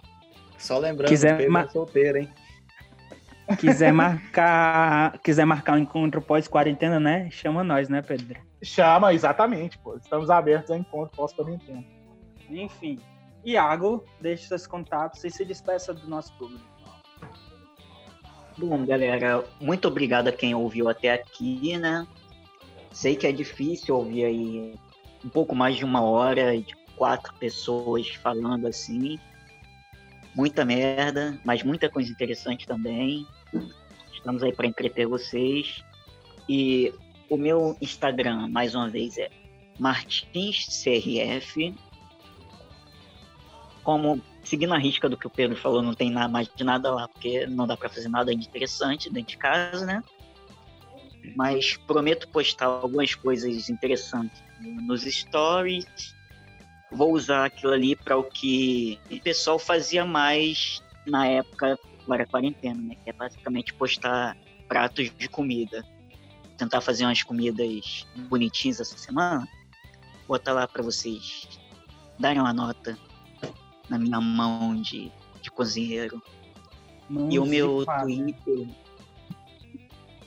Só lembrando, Quiser Pedro ma- é solteiro, hein? Quiser marcar, quiser marcar um encontro pós-quarentena, né? Chama nós, né, Pedro? Chama, exatamente, pô. Estamos abertos a encontro pós-quarentena. Enfim. Iago, deixe seus contatos e se despeça do nosso público. Bom, galera, muito obrigado a quem ouviu até aqui, né? Sei que é difícil ouvir aí um pouco mais de uma hora de quatro pessoas falando assim. Muita merda, mas muita coisa interessante também. Estamos aí para entreter vocês. E o meu Instagram, mais uma vez, é martinscrf. Como seguindo a risca do que o Pedro falou, não tem nada mais de nada lá, porque não dá para fazer nada de interessante dentro de casa, né? Mas prometo postar algumas coisas interessantes nos stories. Vou usar aquilo ali para o que o pessoal fazia mais na época agora quarentena, né? Que é basicamente postar pratos de comida. Tentar fazer umas comidas bonitinhas essa semana. Botar lá para vocês darem uma nota na minha mão de, de cozinheiro. E o meu Twitter.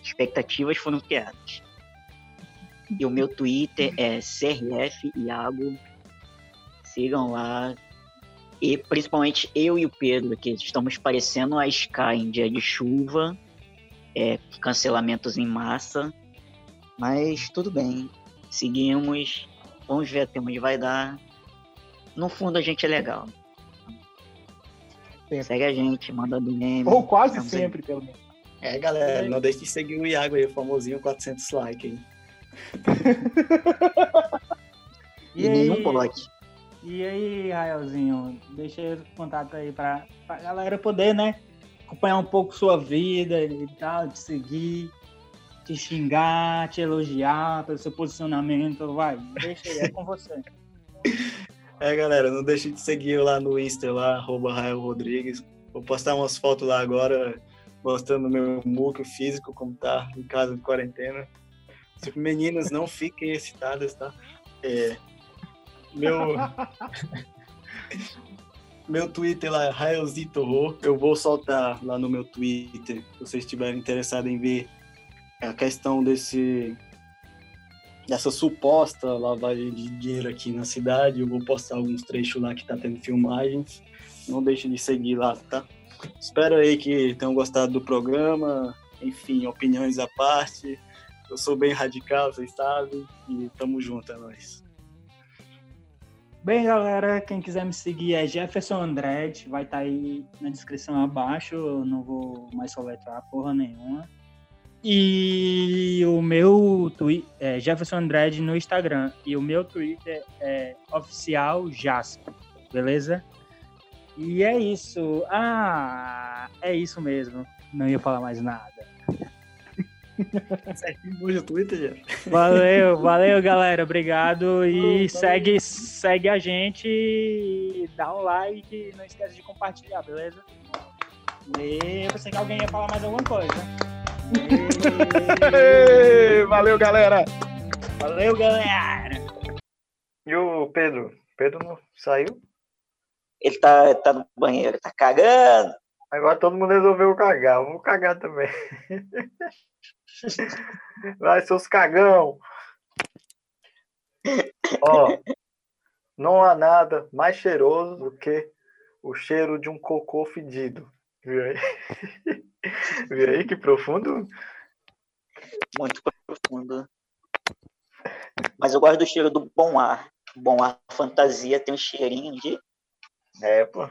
Expectativas foram criadas. E o meu Twitter é CRF Iago. Sigam lá. E principalmente eu e o Pedro, que estamos parecendo a Sky em dia de chuva. É, cancelamentos em massa. Mas tudo bem. Seguimos. Vamos ver até onde vai dar. No fundo a gente é legal. Sempre. Segue a gente, manda DM. Ou quase Estamos aí. sempre, pelo menos. É, galera, não deixe de seguir o Iago aí, o famosinho 400 likes aí. E nenhum pote. E aí, Raelzinho, deixa aí o contato aí pra, pra galera poder, né? Acompanhar um pouco sua vida e tal, te seguir, te xingar, te elogiar pelo seu posicionamento. Vai, deixa aí, é com você. É, galera, não deixe de seguir lá no Insta, lá, arroba Rael Rodrigues. Vou postar umas fotos lá agora, mostrando meu muco físico, como tá em casa de quarentena. Meninas, não fiquem excitadas, tá? É, meu... meu Twitter lá é Raelzito Rô. Eu vou soltar lá no meu Twitter, se vocês estiverem interessados em ver a questão desse dessa suposta lavagem de dinheiro aqui na cidade. Eu vou postar alguns trechos lá que tá tendo filmagens. Não deixe de seguir lá, tá? Espero aí que tenham gostado do programa. Enfim, opiniões à parte. Eu sou bem radical, vocês sabem. E tamo junto, é nóis. Bem, galera, quem quiser me seguir é Jefferson Andrade, vai estar aí na descrição abaixo, eu não vou mais soletrar porra nenhuma. E o meu Twitter é Jefferson Andrade no Instagram. E o meu Twitter é oficial Jasper, beleza? E é isso. Ah, é isso mesmo. Não ia falar mais nada. O Twitter, já. Valeu, valeu, galera. Obrigado. E Valeu. segue, segue a gente, dá um like e não esquece de compartilhar, beleza? E eu pensei que alguém ia falar mais alguma coisa. Ei, Valeu, galera! Valeu, galera. E o Pedro? Pedro não saiu? Ele tá, tá no banheiro, tá cagando. Agora todo mundo resolveu cagar. Eu vou cagar também. Vai, seus cagão. Ó, não há nada mais cheiroso do que o cheiro de um cocô fedido. Viu aí? Viu aí que profundo? Muito profundo. Mas Mas eu gosto do cheiro do bom ar. Bom ar fantasia tem um cheirinho de. É, pô.